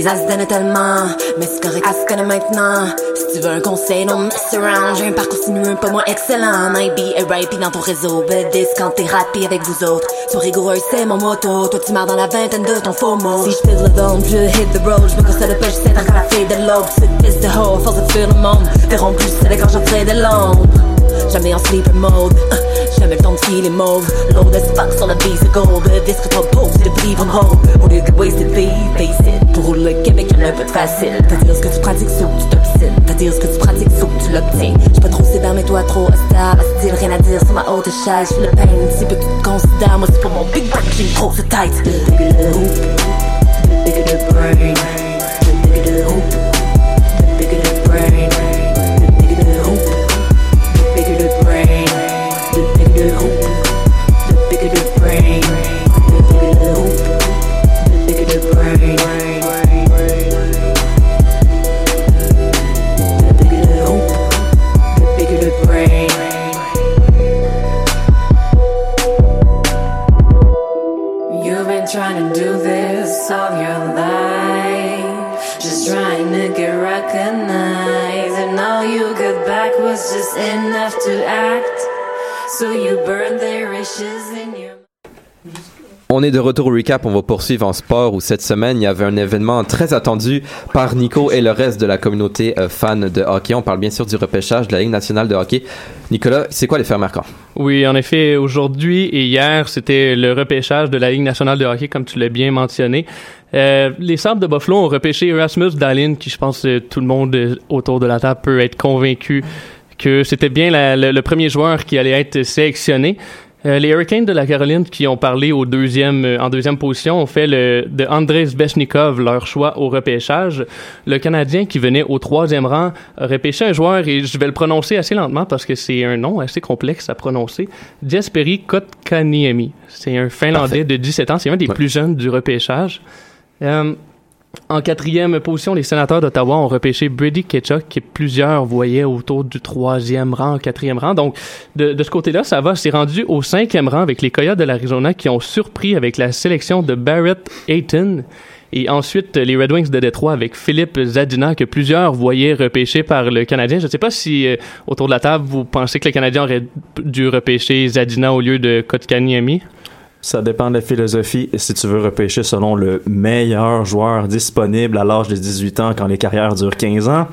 Les donner tellement, mais c'est correct à se connaître maintenant. Si tu veux un conseil, non mess around. J'ai un parcours sinueux, pas moins excellent. Might be a right dans ton réseau, this quand t'es rapide avec vous autres. Sois rigoureux, c'est mon moto. Toi, tu marres dans la vingtaine de ton faux mot. Si je fais le dôme, je hit the road. Je me de pas, je sais encore la fille de l'aube. C'est pisse de hoe, force de fuir le monde. Verront plus, c'est quand j'entrais de l'ombre. Jamais en sleeper mode. Jamais le temps de filer mauve. Low as fuck sur la c'est gold. Disque trop c'est de vivre en haut. On est de wasted vie, face it. Pour le Québec, y'en a un peu de facile. T'as dire ce que tu pratiques, sauf tu t'obstines. T'as dire ce que tu pratiques, sauf tu l'obtiens. J'suis pas trop sévère, mais toi trop hostile. Style, rien à dire sur ma haute échelle. J'fais le pain, si peu que tu te considères. Moi, c'est pour mon big break, j'ai une grosse tête. Bigger the hoop, bigger the brain, bigger the hoop, On est de retour au recap, on va poursuivre en sport où cette semaine il y avait un événement très attendu par Nico et le reste de la communauté euh, fan de hockey. On parle bien sûr du repêchage de la Ligue nationale de hockey. Nicolas, c'est quoi les faits marquants? Oui, en effet, aujourd'hui et hier, c'était le repêchage de la Ligue nationale de hockey, comme tu l'as bien mentionné. Euh, les Sables de Buffalo ont repêché Erasmus Dahlin, qui je pense que tout le monde euh, autour de la table peut être convaincu que c'était bien le premier joueur qui allait être sélectionné. Euh, les Hurricanes de la Caroline qui ont parlé au deuxième, euh, en deuxième position ont fait le, de Andrei Svechnikov leur choix au repêchage. Le Canadien qui venait au troisième rang a repêché un joueur et je vais le prononcer assez lentement parce que c'est un nom assez complexe à prononcer. Jesperi Kotkaniemi. C'est un Finlandais de 17 ans. C'est un des plus jeunes du repêchage. Euh, en quatrième position, les sénateurs d'Ottawa ont repêché Brady Ketchuk, qui plusieurs voyaient autour du troisième rang, quatrième rang. Donc, de, de ce côté-là, ça va. C'est rendu au cinquième rang avec les Coyotes de l'Arizona qui ont surpris avec la sélection de Barrett Ayton. Et ensuite, les Red Wings de Détroit avec Philippe Zadina, que plusieurs voyaient repêché par le Canadien. Je ne sais pas si, euh, autour de la table, vous pensez que le Canadien aurait dû repêcher Zadina au lieu de Kotkaniemi? Ça dépend de la philosophie. Si tu veux repêcher selon le meilleur joueur disponible à l'âge de 18 ans quand les carrières durent 15 ans,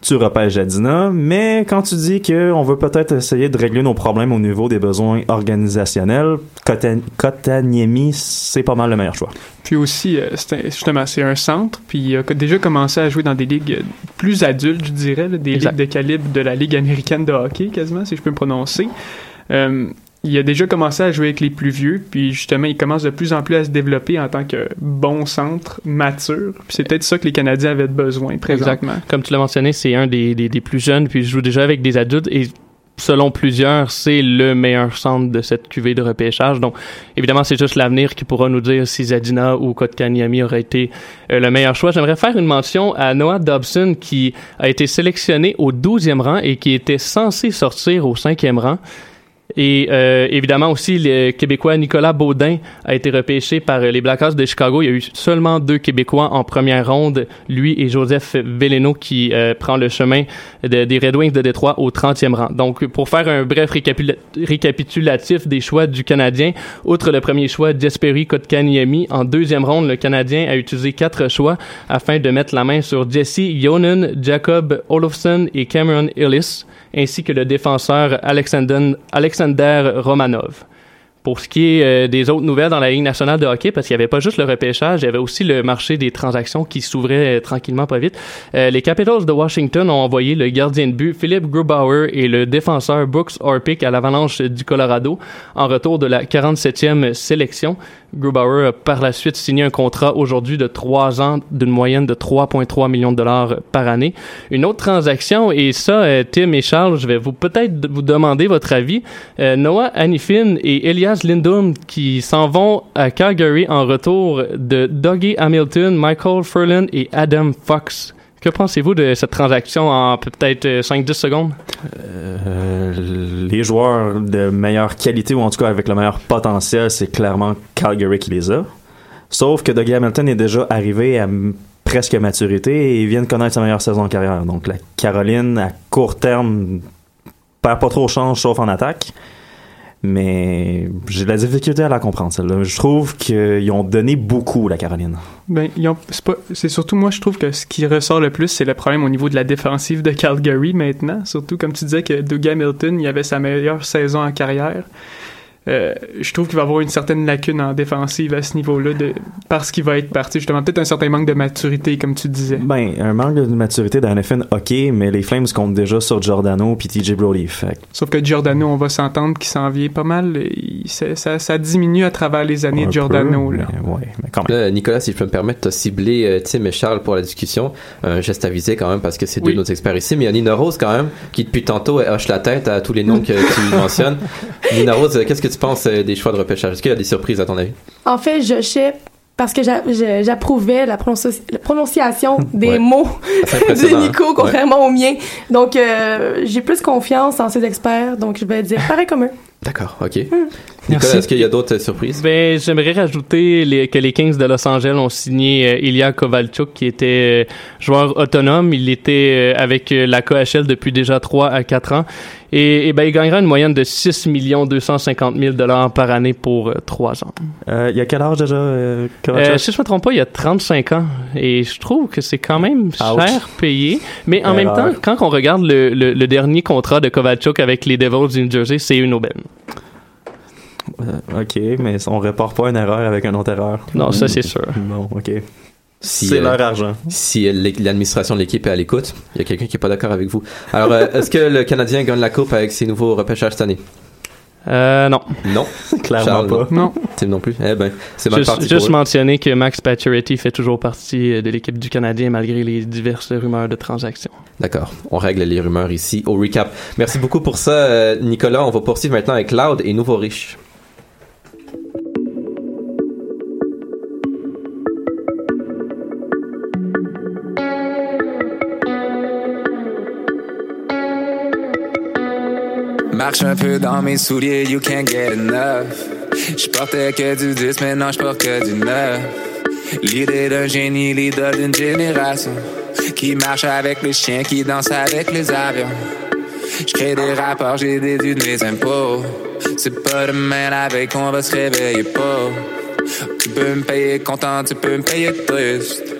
tu repêches Jadina. Mais quand tu dis qu'on veut peut-être essayer de régler nos problèmes au niveau des besoins organisationnels, Kotan- Kotaniemi, c'est pas mal le meilleur choix. Puis aussi, euh, c'est un- justement, c'est un centre, puis il a déjà commencé à jouer dans des ligues euh, plus adultes, je dirais, des Exact. ligues de calibre de la Ligue américaine de hockey, quasiment, si je peux me prononcer. Euh, il a déjà commencé à jouer avec les plus vieux, puis justement, il commence de plus en plus à se développer en tant que bon centre mature. Puis c'est peut-être ça que les Canadiens avaient besoin présentement. Exact. Comme tu l'as mentionné, c'est un des, des, des plus jeunes, puis il joue déjà avec des adultes et selon plusieurs, c'est le meilleur centre de cette cuvée de repêchage. Donc, évidemment, c'est juste l'avenir qui pourra nous dire si Zadina ou Kotkaniemi aurait été euh, le meilleur choix. J'aimerais faire une mention à Noah Dobson qui a été sélectionné au 12e rang et qui était censé sortir au 5e rang. Et euh, évidemment aussi, le Québécois Nicolas Baudin a été repêché par les Blackhawks de Chicago. Il y a eu seulement deux Québécois en première ronde, lui et Joseph Veleno qui euh, prend le chemin de- des Red Wings de Détroit au 30e rang. Donc, pour faire un bref récapitula- récapitulatif des choix du Canadien, outre le premier choix, Jesperi Kotkaniemi, en deuxième ronde, le Canadien a utilisé quatre choix afin de mettre la main sur Jesse Yonen, Jacob Olofsson et Cameron Ellis, ainsi que le défenseur Alexander, Romanov. Pour ce qui est euh, des autres nouvelles dans la Ligue nationale de hockey, parce qu'il n'y avait pas juste le repêchage, il y avait aussi le marché des transactions qui s'ouvrait euh, tranquillement pas vite. Euh, les Capitals de Washington ont envoyé le gardien de but Philip Grubauer et le défenseur Brooks Orpik à l'Avalanche du Colorado en retour de la 47e sélection. Grubauer a par la suite signé un contrat aujourd'hui de trois ans d'une moyenne de 3,3 millions de dollars par année. Une autre transaction, et ça, euh, Tim et Charles, je vais vous peut-être vous demander votre avis. Euh, Noah Hanifin et Elias Lindholm qui s'en vont à Calgary en retour de Dougie Hamilton, Michael Furlan et Adam Fox. Que pensez-vous de cette transaction en peut-être euh, 5-10 secondes? Euh, les joueurs de meilleure qualité ou en tout cas avec le meilleur potentiel, c'est clairement Calgary qui les a. Sauf que Dougie Hamilton est déjà arrivé à presque maturité et il vient de connaître sa meilleure saison en carrière. Donc la Caroline, à court terme, perd pas trop change sauf en attaque. Mais j'ai de la difficulté à la comprendre, celle-là. Je trouve qu'ils ont donné beaucoup, la Caroline. Ben, c'est surtout moi, je trouve que ce qui ressort le plus, c'est le problème au niveau de la défensive de Calgary maintenant. Surtout, comme tu disais, que Doug Hamilton, il avait sa meilleure saison en carrière. Euh, je trouve qu'il va avoir une certaine lacune en défensive à ce niveau-là, de, parce qu'il va être parti, justement. Peut-être un certain manque de maturité, comme tu disais. Ben, un manque de maturité d'Anafin, ok, mais les Flames comptent déjà sur Giordano puis TJ Brody. Fait Sauf que Giordano, on va s'entendre qu'il s'en vient pas mal. Il- ça, ça, ça diminue à travers les années Un de Giordano. peu, là. Là, Nicolas, si je peux me permettre, tu as ciblé euh, Tim et Charles pour la discussion. Un geste avisé quand même parce que c'est deux Oui. de nos experts ici. Mais il y a Nina Rose quand même qui depuis tantôt hoche la tête à tous les noms que tu mentionnes. Nina Rose, qu'est-ce que tu penses euh, des choix de repêchage? Est-ce qu'il y a des surprises à ton avis? En fait, je sais parce que j'approuvais la, prononci- la prononciation des Ouais. mots de Nico hein? contrairement au mien. Donc, euh, j'ai plus confiance en ces experts. Donc, je vais dire pareil comme eux. D'accord, ok. Hmm. Nicolas, Merci. est-ce qu'il y a d'autres euh, surprises? Ben, j'aimerais rajouter les- que les Kings de Los Angeles ont signé euh, Ilya Kovalchuk, qui était euh, joueur autonome. Il était euh, avec euh, la KHL depuis déjà 3 à 4 ans. Et, et ben, il gagnera une moyenne de 6 250 000 dollars par année pour 3 ans. Euh, il y a quel âge déjà, euh? Euh, si je me trompe pas, il y a 35 ans. Et je trouve que c'est quand même Ouch. cher payé. Mais en même temps, quand on regarde le, le- le dernier contrat de Kovalchuk avec les Devils du New Jersey, c'est une aubaine. Euh, ok, mais on répare pas une erreur avec une autre erreur. Non, ça, c'est sûr. Bon, ok. Si, c'est euh, leur argent. Si euh, l'administration de l'équipe est à l'écoute, il y a quelqu'un qui est pas d'accord avec vous. Alors, euh, est-ce que le Canadien gagne la coupe avec ses nouveaux repêchages cette année? Euh, non. Non? Clairement Charles, pas. Non. Tim non plus? Eh ben, c'est mal Juste, parti juste mentionner que Max Pacioretty fait toujours partie de l'équipe du Canadien malgré les diverses rumeurs de transactions. D'accord. On règle les rumeurs ici au recap. Merci beaucoup pour ça, Nicolas. On va poursuivre maintenant avec Loud et Nouveau Riche. Marche un peu dans mes souliers, you can't get enough. Je portais que du 10, maintenant je porte que du 9. L'idée d'un génie, l'idole d'une génération. Qui marche avec les chiens, qui danse avec les avions. Je des rapports, j'ai déduit de mes impôts. C'est pas demain la veille qu'on va se réveiller pas. Tu peux me payer content, tu peux me payer triste.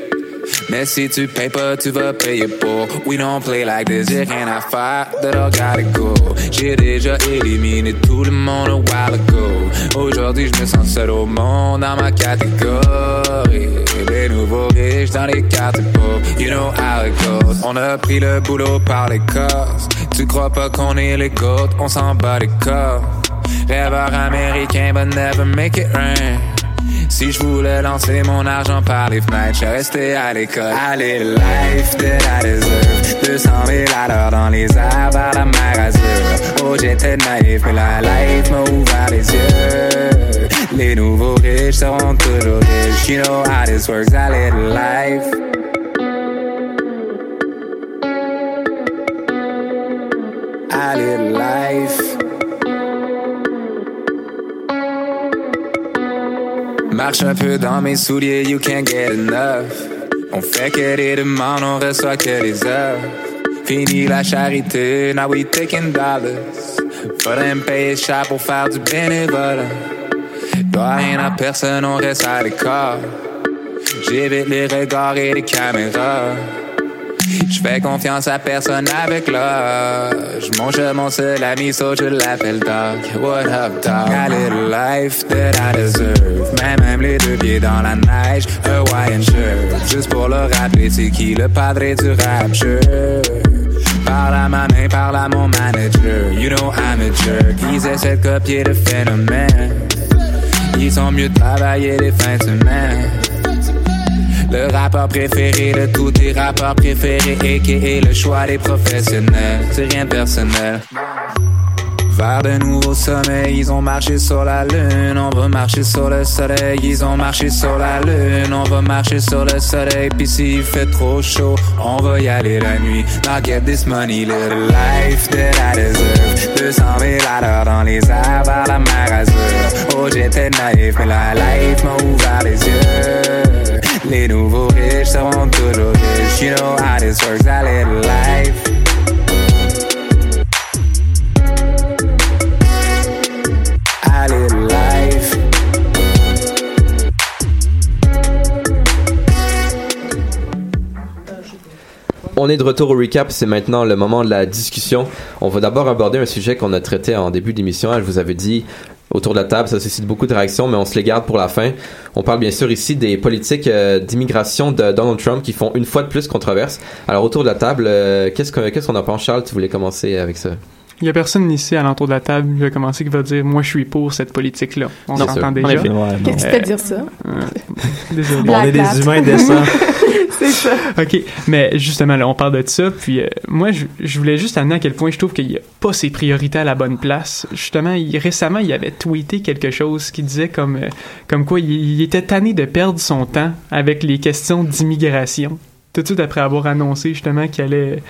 Mais si tu payes pas, tu vas payer pour. We don't play like this, j'ai rien à faire, that I gotta go. J'ai déjà éliminé tout le monde a while ago. Aujourd'hui, je me sens seul au monde dans ma catégorie. Les nouveaux riches dans les quartiers pauvres, you know how it goes. On a pris le boulot par les cosses. Tu crois pas qu'on est les gouttes, on s'en bat les corps. Rêveur américain, but never make it rain. Si je voulais lancer mon argent par les fenêtres, je resté à l'école. Allez, le life that I deserve. 200 000 à dans les airs vers la mer Azur. Oh, j'étais naïf, mais la life m'a ouvert les yeux. Les nouveaux riches seront toujours riches. You know how this works, allez, le life. Allez, le life. Marche un peu dans mes souliers, you can't get enough. On fait que des demandes, on reçoit que des offres. Fini la charité, now we taking dollars. Faudrait me payer cher pour faire du bénévolat. Doit rien à personne, on reste à l'écart. J'évite les regards et les caméras. Je fais confiance à personne avec l'âge. Mon jeu, mon seul ami, so je l'appelle Doc. What up, dog? A little life that I deserve. Mais même les deux pieds dans la neige, Hawaiian shirt. Juste pour le rappeler, c'est qui le padre du rapture? Parle à ma main, parle à mon manager. You know I'm a jerk. Ils essaient de copier le phénomène. Ils sont mieux de travailler les fins de semaine. Le rappeur préféré de tous tes rappeurs préférés, a.k.a. le choix des professionnels. C'est rien de personnel. Vers de nouveaux sommets, ils ont marché sur la lune. On va marcher sur le soleil, ils ont marché sur la lune. On va marcher sur le soleil, puis s'il fait trop chaud, on va y aller la nuit. Now get this money, little life that I deserve. 200 000 à l'heure dans les airs vers la mer. Oh, j'étais naïf, mais la life m'a ouvert les yeux. Les nouveaux riches seront toujours riches. You know how this works, life. On est de retour au recap, c'est maintenant le moment de la discussion. On va d'abord aborder un sujet qu'on a traité en début d'émission. Je vous avais dit autour de la table, ça suscite beaucoup de réactions, mais on se les garde pour la fin. On parle bien sûr ici des politiques euh, d'immigration de Donald Trump qui font une fois de plus controverse. Alors autour de la table, euh, qu'est-ce que- qu'est-ce qu'on en pense, Charles? Tu voulais commencer avec ça Il y a personne ici à l'entour de la table, je vais commencer, qui va dire Moi, je suis pour cette politique-là. On Non, s'entend déjà. Qu'est-ce qui te fait dire ça? Euh, désolé. On est des humains décents. C'est ça. OK, mais justement, là, on parle de ça, puis euh, moi, je, voulais juste amener à quel point je trouve qu'il n'y a pas ses priorités à la bonne place. Justement, récemment, il avait tweeté quelque chose qui disait comme, euh, comme quoi il, était tanné de perdre son temps avec les questions d'immigration. Tout de suite après avoir annoncé justement qu'il allait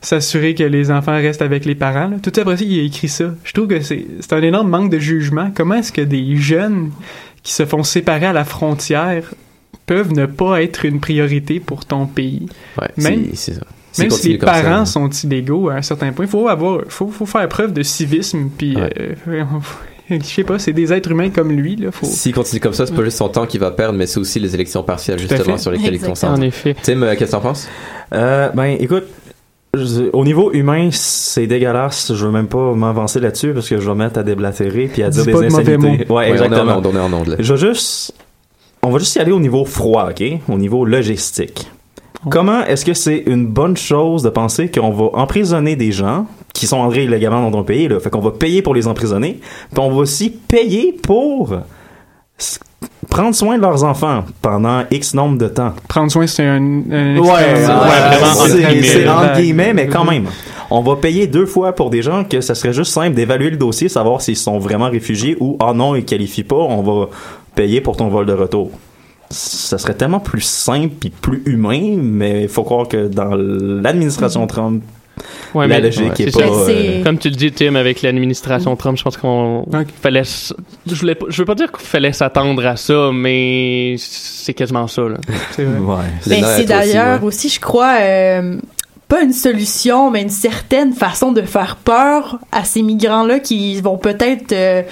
s'assurer que les enfants restent avec les parents. là. Tout de suite après il a écrit ça. Je trouve que c'est un énorme manque de jugement. Comment est-ce que des jeunes qui se font séparer à la frontière peuvent ne pas être une priorité pour ton pays? Ouais, Même, c'est- c'est ça. S'il même si les ça, parents sont illégaux à un certain point, il faut avoir, faut, faut faire preuve de civisme, puis euh, je sais pas, c'est des êtres humains comme lui, là. Faut... S'il continue comme ça, c'est pas juste son temps qu'il va perdre, mais c'est aussi les élections partielles, justement, sur lesquelles il Exactement. concentre. En effet. Tim, euh, qu'est-ce que t'en penses? Euh, ben, écoute, je- au niveau humain, c'est dégueulasse. Je veux même pas m'avancer là-dessus parce que je vais mettre à déblatérer puis à Dis dire des pas de mauvais insanités. mots. Ouais, Ouais, on est en exactement. onde, on est en onde. Je vais juste, on va juste y aller au niveau froid, ok, au niveau logistique. Comment est-ce que c'est une bonne chose de penser qu'on va emprisonner des gens qui sont entrés illégalement dans ton pays, là? Fait qu'on va payer pour les emprisonner, puis on va aussi payer pour prendre soin de leurs enfants pendant X nombre de temps. Prendre soin, c'est un, un Ouais, c'est- guillemets. c'est entre guillemets, mais quand même. On va payer deux fois pour des gens que ça serait juste simple d'évaluer le dossier, savoir s'ils sont vraiment réfugiés ou ah non, ils qualifient pas, on va payer pour ton vol de retour. Ça serait tellement plus simple et plus humain, mais il faut croire que dans l'administration Trump, Ouais, la mais- logique ouais, est pas. ça. euh, Comme tu le dis, Tim, avec l'administration Trump, je pense qu'on fallait. Je, voulais pas- je veux pas dire qu'il fallait s'attendre à ça, mais c'est quasiment ça. Là. Mais c'est d'ailleurs aussi, je crois, euh, pas une solution, mais une certaine façon de faire peur à ces migrants-là qui vont peut-être euh,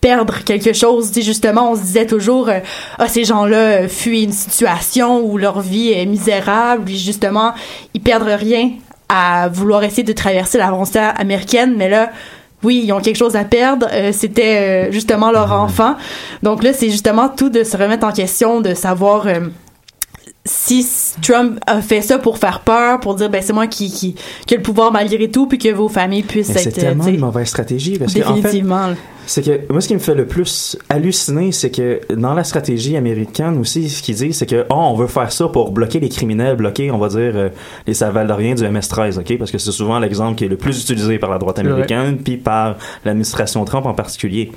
perdre quelque chose. Tu sais, justement, on se disait toujours, euh, ah, ces gens-là fuient une situation où leur vie est misérable, puis justement, ils perdent rien à vouloir essayer de traverser la frontière américaine, mais là, oui, ils ont quelque chose à perdre. euh, C'était euh, justement leur enfant. Donc là, c'est justement tout de se remettre en question, de savoir euh, si Trump a fait ça pour faire peur, pour dire ben c'est moi qui, qui, qui ai le pouvoir malgré tout, puis que vos familles puissent Mais c'est être tellement euh, une mauvaise stratégie parce que en fait, définitivement. c'est que moi ce qui me fait le plus halluciner c'est que dans la stratégie américaine aussi ce qu'ils disent c'est que oh, on veut faire ça pour bloquer les criminels bloquer on va dire euh, les salvadoriens du MS-13 OK? Parce que c'est souvent l'exemple qui est le plus utilisé par la droite américaine puis par l'administration Trump en particulier.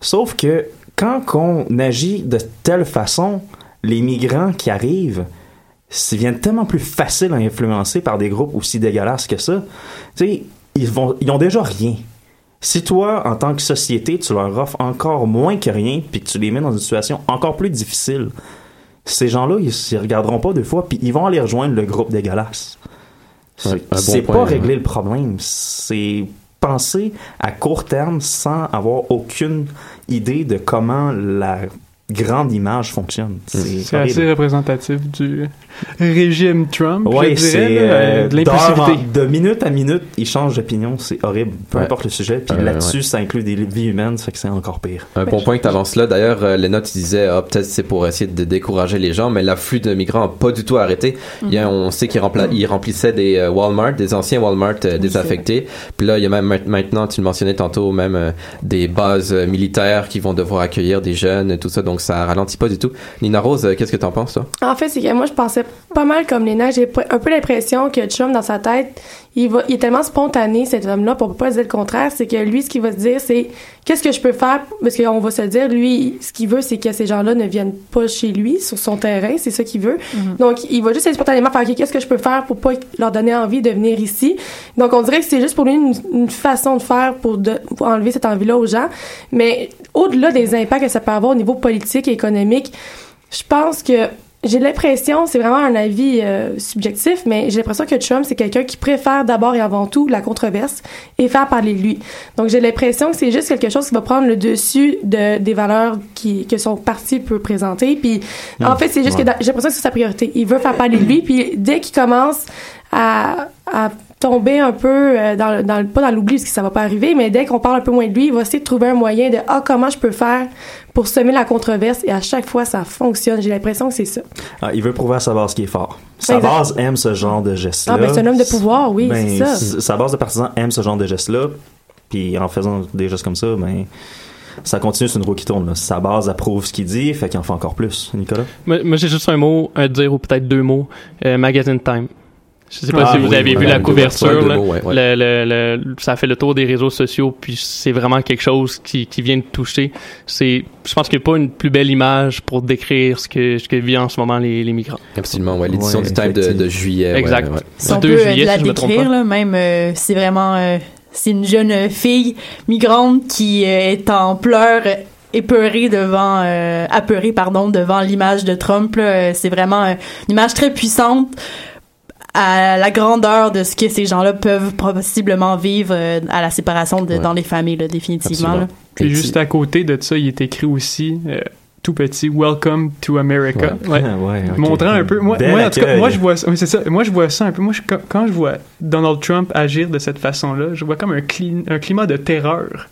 Sauf que quand on agit de telle façon les migrants qui arrivent ils viennent tellement plus faciles à influencer par des groupes aussi dégueulasses que ça. Tu sais, ils, vont, ils ont déjà rien. Si toi, en tant que société, tu leur offres encore moins que rien, puis que tu les mets dans une situation encore plus difficile, ces gens-là, ils, ils regarderont pas deux fois, puis ils vont aller rejoindre le groupe dégueulasse. C'est bon point, pas ouais. régler le problème, c'est penser à court terme sans avoir aucune idée de comment la grande image fonctionne. C'est assez représentatif du régime Trump, dirais, c'est euh, de minute à minute, ils changent d'opinion, c'est horrible. Peu Ouais. importe le sujet, puis Euh, là-dessus, ouais. ça inclut des vies humaines, ça fait que c'est encore pire. Un bon point que tu avances là. D'ailleurs, euh, les notes disaient ah, peut-être c'est pour essayer de décourager les gens, mais l'afflux de migrants n'a pas du tout arrêté. Il y a, on sait qu'ils rempla- remplissaient des euh, Walmart, des anciens Walmart euh, désaffectés. Puis là, il y a même ma- maintenant, tu le mentionnais tantôt, même euh, des bases militaires qui vont devoir accueillir des jeunes et tout ça. Donc ça ralentit pas du tout. Nina Rose, euh, qu'est-ce que t'en penses toi? En fait, c'est que moi, je pensais pas mal comme Léna. J'ai un peu l'impression que Trump, dans sa tête, il, va, il est tellement spontané, cet homme-là, pour pas dire le contraire. C'est que lui, ce qu'il va se dire, c'est qu'est-ce que je peux faire? Parce qu'on va se dire, lui, ce qu'il veut, c'est que ces gens-là ne viennent pas chez lui, sur son terrain. C'est ça qu'il veut. Donc, il va juste spontanément faire, OK, qu'est-ce que je peux faire pour pas leur donner envie de venir ici? Donc, on dirait que c'est juste pour lui une, une façon de faire pour, de- pour enlever cette envie-là aux gens. Mais au-delà des impacts que ça peut avoir au niveau politique et économique, je pense que j'ai l'impression, c'est vraiment un avis euh, subjectif, mais j'ai l'impression que Trump, c'est quelqu'un qui préfère d'abord et avant tout la controverse et faire parler de lui. Donc j'ai l'impression que c'est juste quelque chose qui va prendre le dessus de, des valeurs qui, que son parti peut présenter. Puis en fait, c'est juste Ouais. que j'ai l'impression que c'est sa priorité. Il veut faire parler de lui, puis dès qu'il commence à, à tomber un peu euh, dans, le- dans le- pas dans l'oubli parce que ça va pas arriver, mais dès qu'on parle un peu moins de lui, il va essayer de trouver un moyen de ah comment je peux faire pour semer la controverse et à chaque fois ça fonctionne. J'ai l'impression que c'est ça. Ah, il veut prouver à sa base qu'il est fort. Sa base aime ce genre de gestes-là. Ah, ben, c'est un homme de pouvoir, oui, Ben, c'est ça. s- Sa base de partisans aime ce genre de gestes-là. Puis en faisant des gestes comme ça, ben, ça continue sur une roue qui tourne. là. Sa base approuve ce qu'il dit, fait qu'il en fait encore plus. Nicolas? Moi, moi, j'ai juste un mot à dire, ou peut-être deux mots. Euh, Magazine Time. Je sais pas Ah si vous oui, avez vu la couverture. là. mots, ouais, ouais. Le- le- le- ça a fait le tour des réseaux sociaux, puis c'est vraiment quelque chose qui, qui vient de toucher. C'est, je pense qu'il n'y a pas une plus belle image pour décrire ce que, ce que vivent en ce moment les, les migrants. Absolument, ouais. L'édition Ouais, du Time de, de juillet. Exact. ouais. Si on 2 peut euh, juillet, la si décrire, là, même, euh, c'est vraiment... euh, c'est une jeune euh, fille migrante qui euh, est en pleurs euh, épeurée devant euh, apeurée pardon devant l'image de Trump là. Euh, c'est vraiment euh, une image très puissante à la grandeur de ce que ces gens-là peuvent possiblement vivre euh, à la séparation de, dans les familles là, définitivement là. Puis juste à côté de ça, il est écrit aussi euh, tout petit Welcome to America. Ouais. Ouais, ok. Montrant un peu moi, moi en tout cas, moi je vois ça, oui, ça. Moi je vois ça un peu moi je- quand, quand je vois Donald Trump agir de cette façon-là, je vois comme un, cli- un climat de terreur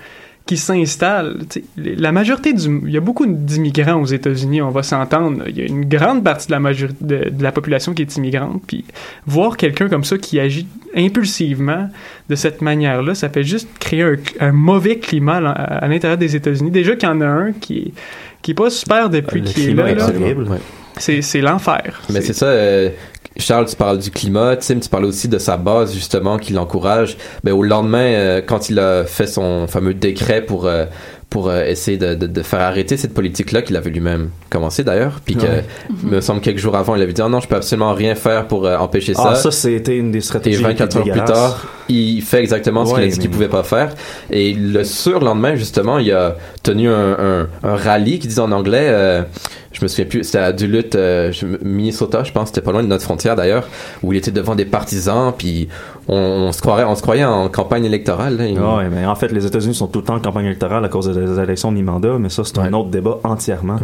qui s'installe. Tu sais, les- La majorité du... Il y a beaucoup d'immigrants aux États-Unis, on va s'entendre. Il y a une grande partie de la, major- de, de la population qui est immigrante. Puis voir quelqu'un comme ça qui agit impulsivement de cette manière-là, ça fait juste créer un, un mauvais climat à, à l'intérieur des États-Unis. Déjà qu'il y en a un qui est, qui est pas super depuis Le qu'il est là. c'est l'enfer. Mais c'est ça, euh, Charles, tu parles du climat, Tim, tu parles aussi de sa base, justement, qui l'encourage. Ben, au lendemain, euh, quand il a fait son fameux décret pour, euh, pour euh, essayer de, de, de faire arrêter cette politique-là, qu'il avait lui-même commencé d'ailleurs, puis que, Ouais. me semble, quelques jours avant, il avait dit, oh non, je peux absolument rien faire pour empêcher ça. Ah, ça, c'était une des Et stratégies. 24 heures plus tard, il fait exactement ce qu'il a dit qu'il mais- pouvait pas faire. Et le surlendemain, justement, il a tenu un, un, un rallye qui dit en anglais, euh, je me souviens plus, c'était à Duluth, euh, Minnesota, je pense, c'était pas loin de notre frontière d'ailleurs, où il était devant des partisans, puis on, on se croirait, on se croyait en campagne électorale. là. Il- Ah ouais, mais en fait, les États-Unis sont tout le temps en campagne électorale à cause des élections de mi-mandat, mais ça, c'est un autre débat entièrement.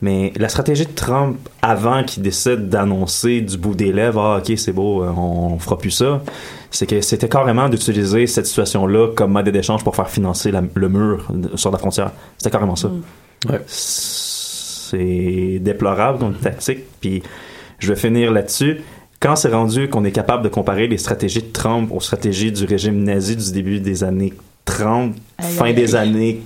Mais la stratégie de Trump, avant qu'il décide d'annoncer du bout des lèvres, ah, ok, c'est beau, euh, on fera plus ça, c'est que c'était carrément d'utiliser cette situation-là comme mode d'échange pour faire financer la- le mur sur la frontière. C'était carrément ça. C'est déplorable comme tactique, puis je vais finir là-dessus. Quand c'est rendu qu'on est capable de comparer les stratégies de Trump aux stratégies du régime nazi du début des années 30, Aïe, fin des années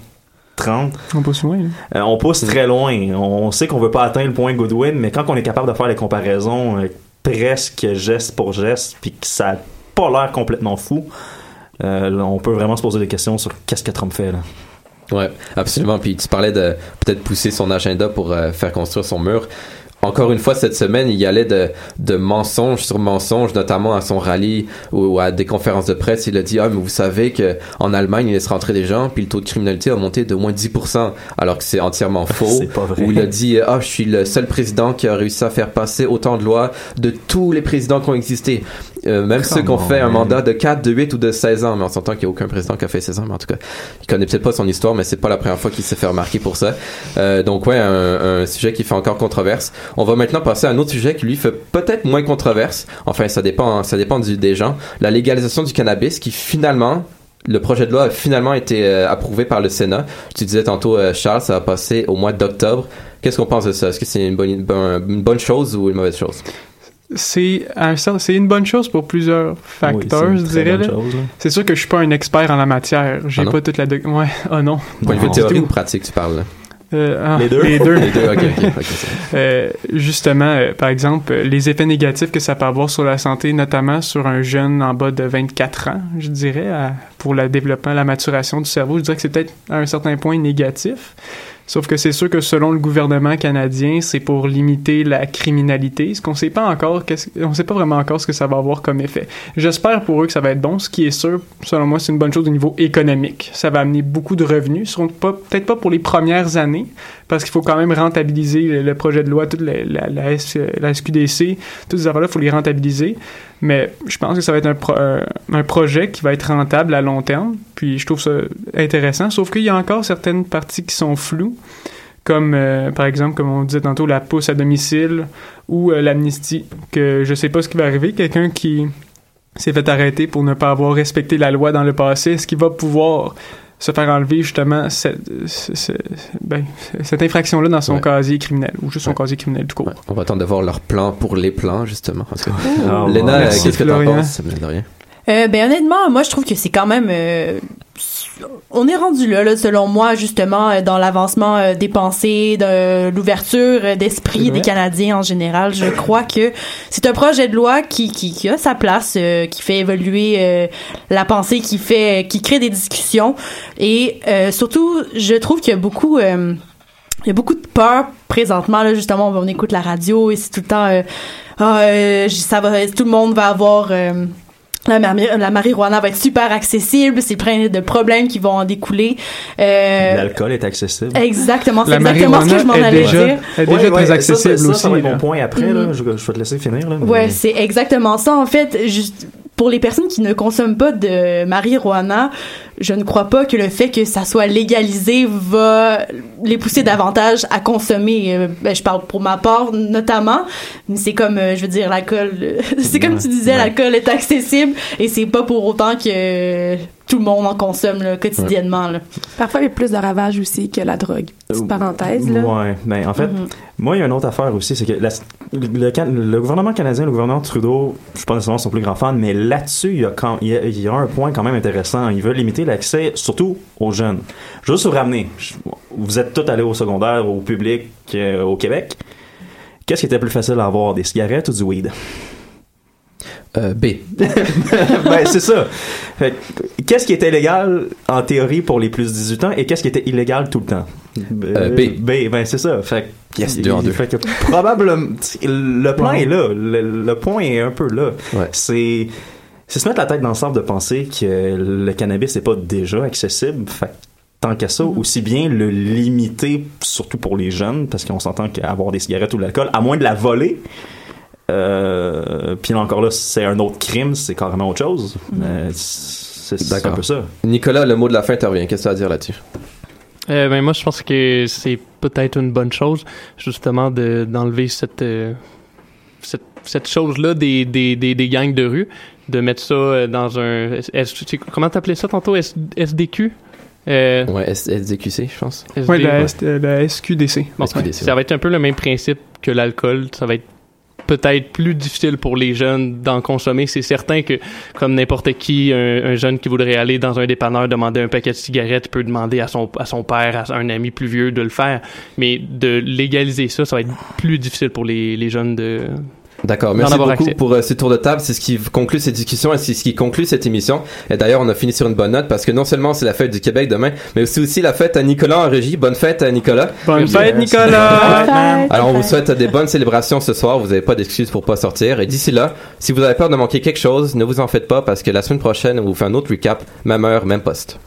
30, On pousse loin. là. euh, on pousse très loin. On sait qu'on veut pas atteindre le point Goodwin, mais quand on est capable de faire les comparaisons euh, presque geste pour geste, puis que ça a pas l'air complètement fou, euh, on peut vraiment se poser des questions sur qu'est-ce que Trump fait là. Ouais, absolument. Puis tu parlais de peut-être pousser son agenda pour euh, faire construire son mur. encore une fois, cette semaine, il y allait de, de mensonge sur mensonge, notamment à son rallye ou, ou à des conférences de presse. Il a dit, ah, mais vous savez que en Allemagne, il laisse rentrer des gens, puis le taux de criminalité a monté de moins de 10%, alors que c'est entièrement faux. C'est pas vrai. Ou il a dit, ah, je suis le seul président qui a réussi à faire passer autant de lois de tous les présidents qui ont existé. Euh, même ceux qui ont fait un mandat de 4, de 8 ou de 16 ans, mais on s'entend qu'il n'y a aucun président qui a fait 16 ans, mais en tout cas, il connaît peut-être pas son histoire, mais c'est pas la première fois qu'il s'est fait remarquer pour ça. Euh, donc ouais, un, un sujet qui fait encore controverse. On va maintenant passer à un autre sujet qui lui fait peut-être moins controverse. Enfin, ça dépend, ça dépend du, des gens. La légalisation du cannabis qui finalement le projet de loi a finalement été euh, approuvé par le Sénat. Tu disais tantôt, euh, Charles, ça va passer au mois d'octobre. Qu'est-ce qu'on pense de ça? Est-ce que c'est une bonne- une bonne chose ou une mauvaise chose? C'est un sens- c'est une bonne chose pour plusieurs facteurs, Oui, je dirais. C'est sûr que je suis pas un expert en la matière. J'ai Ah pas toute la doc- ouais, oh non. Point de vue théorie ou pratique, tu parles? là? Euh, ah, Les deux? Les deux. Les deux, ok, Euh, justement, euh, par exemple, les effets négatifs que ça peut avoir sur la santé, notamment sur un jeune en bas de 24 ans, je dirais, à- pour le développement, la maturation du cerveau, je dirais que c'est peut-être à un certain point négatif. Sauf que c'est sûr que selon le gouvernement canadien, c'est pour limiter la criminalité. Ce qu'on sait pas encore, on sait pas vraiment encore ce que ça va avoir comme effet. J'espère pour eux que ça va être bon. Ce qui est sûr, selon moi, c'est une bonne chose au niveau économique. Ça va amener beaucoup de revenus. Peut-être pas pour les premières années, parce qu'il faut quand même rentabiliser le, projet de loi, toute la, SQDC, toutes ces affaires-là, il faut les rentabiliser. Mais je pense que ça va être un projet qui va être rentable à long terme. Puis je trouve ça intéressant. Sauf qu'il y a encore certaines parties qui sont floues, comme euh, par exemple, comme on disait tantôt, la pousse à domicile ou euh, l'amnistie. Que je sais pas ce qui va arriver. Quelqu'un qui s'est fait arrêter pour ne pas avoir respecté la loi dans le passé, est-ce qu'il va pouvoir se faire enlever justement cette, ce- ce- ben, cette infraction-là dans son Ouais. casier criminel ou juste son casier criminel tout court. On va attendre de voir leur plan pour les plans, justement. Parce que... Ah, Léna, ouais. Merci, qu'est-ce que t'en Florian. penses? de rien? Euh, ben honnêtement, moi je trouve que c'est quand même euh, on est rendu là, là selon moi justement euh, dans l'avancement euh, des pensées, de l'ouverture euh, d'esprit des Canadiens en général. Je crois que c'est un projet de loi qui qui, qui a sa place, euh, qui fait évoluer euh, la pensée, qui fait qui crée des discussions et euh, surtout je trouve qu'il y a beaucoup euh, il y a beaucoup de peur présentement là justement on écoute la radio et c'est tout le temps euh, ah, euh, ça va tout le monde va avoir euh, la, mari- la marijuana va être super accessible, c'est plein de problèmes qui vont en découler. Euh, L'alcool est accessible. Exactement, c'est La exactement ce que je m'en allais déjà- dire. est déjà Ouais, très accessible ça, ça, aussi. Ça va être mon point après, là. Mhm. Je, je vais te laisser finir, là. mais- Ouais, c'est exactement ça. En fait, juste pour les personnes qui ne consomment pas de marijuana, je ne crois pas que le fait que ça soit légalisé va les pousser davantage à consommer. Euh, ben, je parle pour ma part notamment, mais c'est comme, euh, je veux dire, l'alcool. euh, c'est comme tu disais, l'alcool est accessible et c'est pas pour autant que tout le monde en consomme là, quotidiennement. Là. Parfois, il y a plus de ravages aussi que la drogue. Petite parenthèse, là. Ouais, ben en fait, Mhm. moi, il y a une autre affaire aussi, c'est que la- le, gouvernement canadien, le gouvernement Trudeau, je suis pas nécessairement son plus grand fan, mais là-dessus, il y, a quand, il, y a, il y a un point quand même intéressant. Ils veulent limiter l'accès, surtout aux jeunes. Je veux juste vous ramener. Je- Vous êtes tous allés au secondaire, au public, euh, au Québec. Qu'est-ce qui était plus facile à avoir, des cigarettes ou du weed? Euh, B. ben, c'est ça. Qu'est-ce qui était légal en théorie pour les plus de 18 ans et qu'est-ce qui était illégal tout le temps? Euh, B. B, ben c'est ça. Fait que- Yes, deux en deux. Fait que probablement, le plan est là. Le, le point est un peu là. Ouais. C'est c'est se mettre la tête dans le sable de penser que le cannabis n'est pas déjà accessible. Fait que tant qu'à ça, aussi bien le limiter, surtout pour les jeunes, parce qu'on s'entend qu'avoir des cigarettes ou de l'alcool, à moins de la voler, euh, puis là encore là, c'est un autre crime, c'est carrément autre chose. Mais c'est un peu ça. Nicolas, le mot de la fin te revient. Qu'est-ce que tu as à dire là-dessus? Euh, ben moi, je pense que c'est peut-être une bonne chose, justement, de, d'enlever cette, euh, cette, cette chose-là des, des, des, des gangs de rue, de mettre ça euh, dans un... S- tu- comment t'appelais ça tantôt? S- SDQ? Euh, Ouais, S- SDQC, je pense. Ouais, la, ouais. S- la SQDC. Bon, SQDC, ça va être un peu le même principe que l'alcool. Ça va être peut-être plus difficile pour les jeunes d'en consommer. C'est certain que, comme n'importe qui, un, un jeune qui voudrait aller dans un dépanneur demander un paquet de cigarettes peut demander à son, à son père, à un ami plus vieux de le faire. Mais de légaliser ça, ça va être plus difficile pour les, les jeunes de, D'accord, merci beaucoup accès. pour euh, ces tours de table. C'est ce qui conclut cette discussion et c'est ce qui conclut cette émission. Et d'ailleurs, on a fini sur une bonne note parce que non seulement c'est la fête du Québec demain, mais aussi aussi la fête à Nicolas en régie. Bonne fête à Nicolas. Bonne fête, Nicolas! Alors, on vous souhaite des bonnes célébrations ce soir. Vous n'avez pas d'excuses pour pas sortir. Et d'ici là, si vous avez peur de manquer quelque chose, ne vous en faites pas parce que la semaine prochaine, on vous fait un autre recap. Même heure, même poste.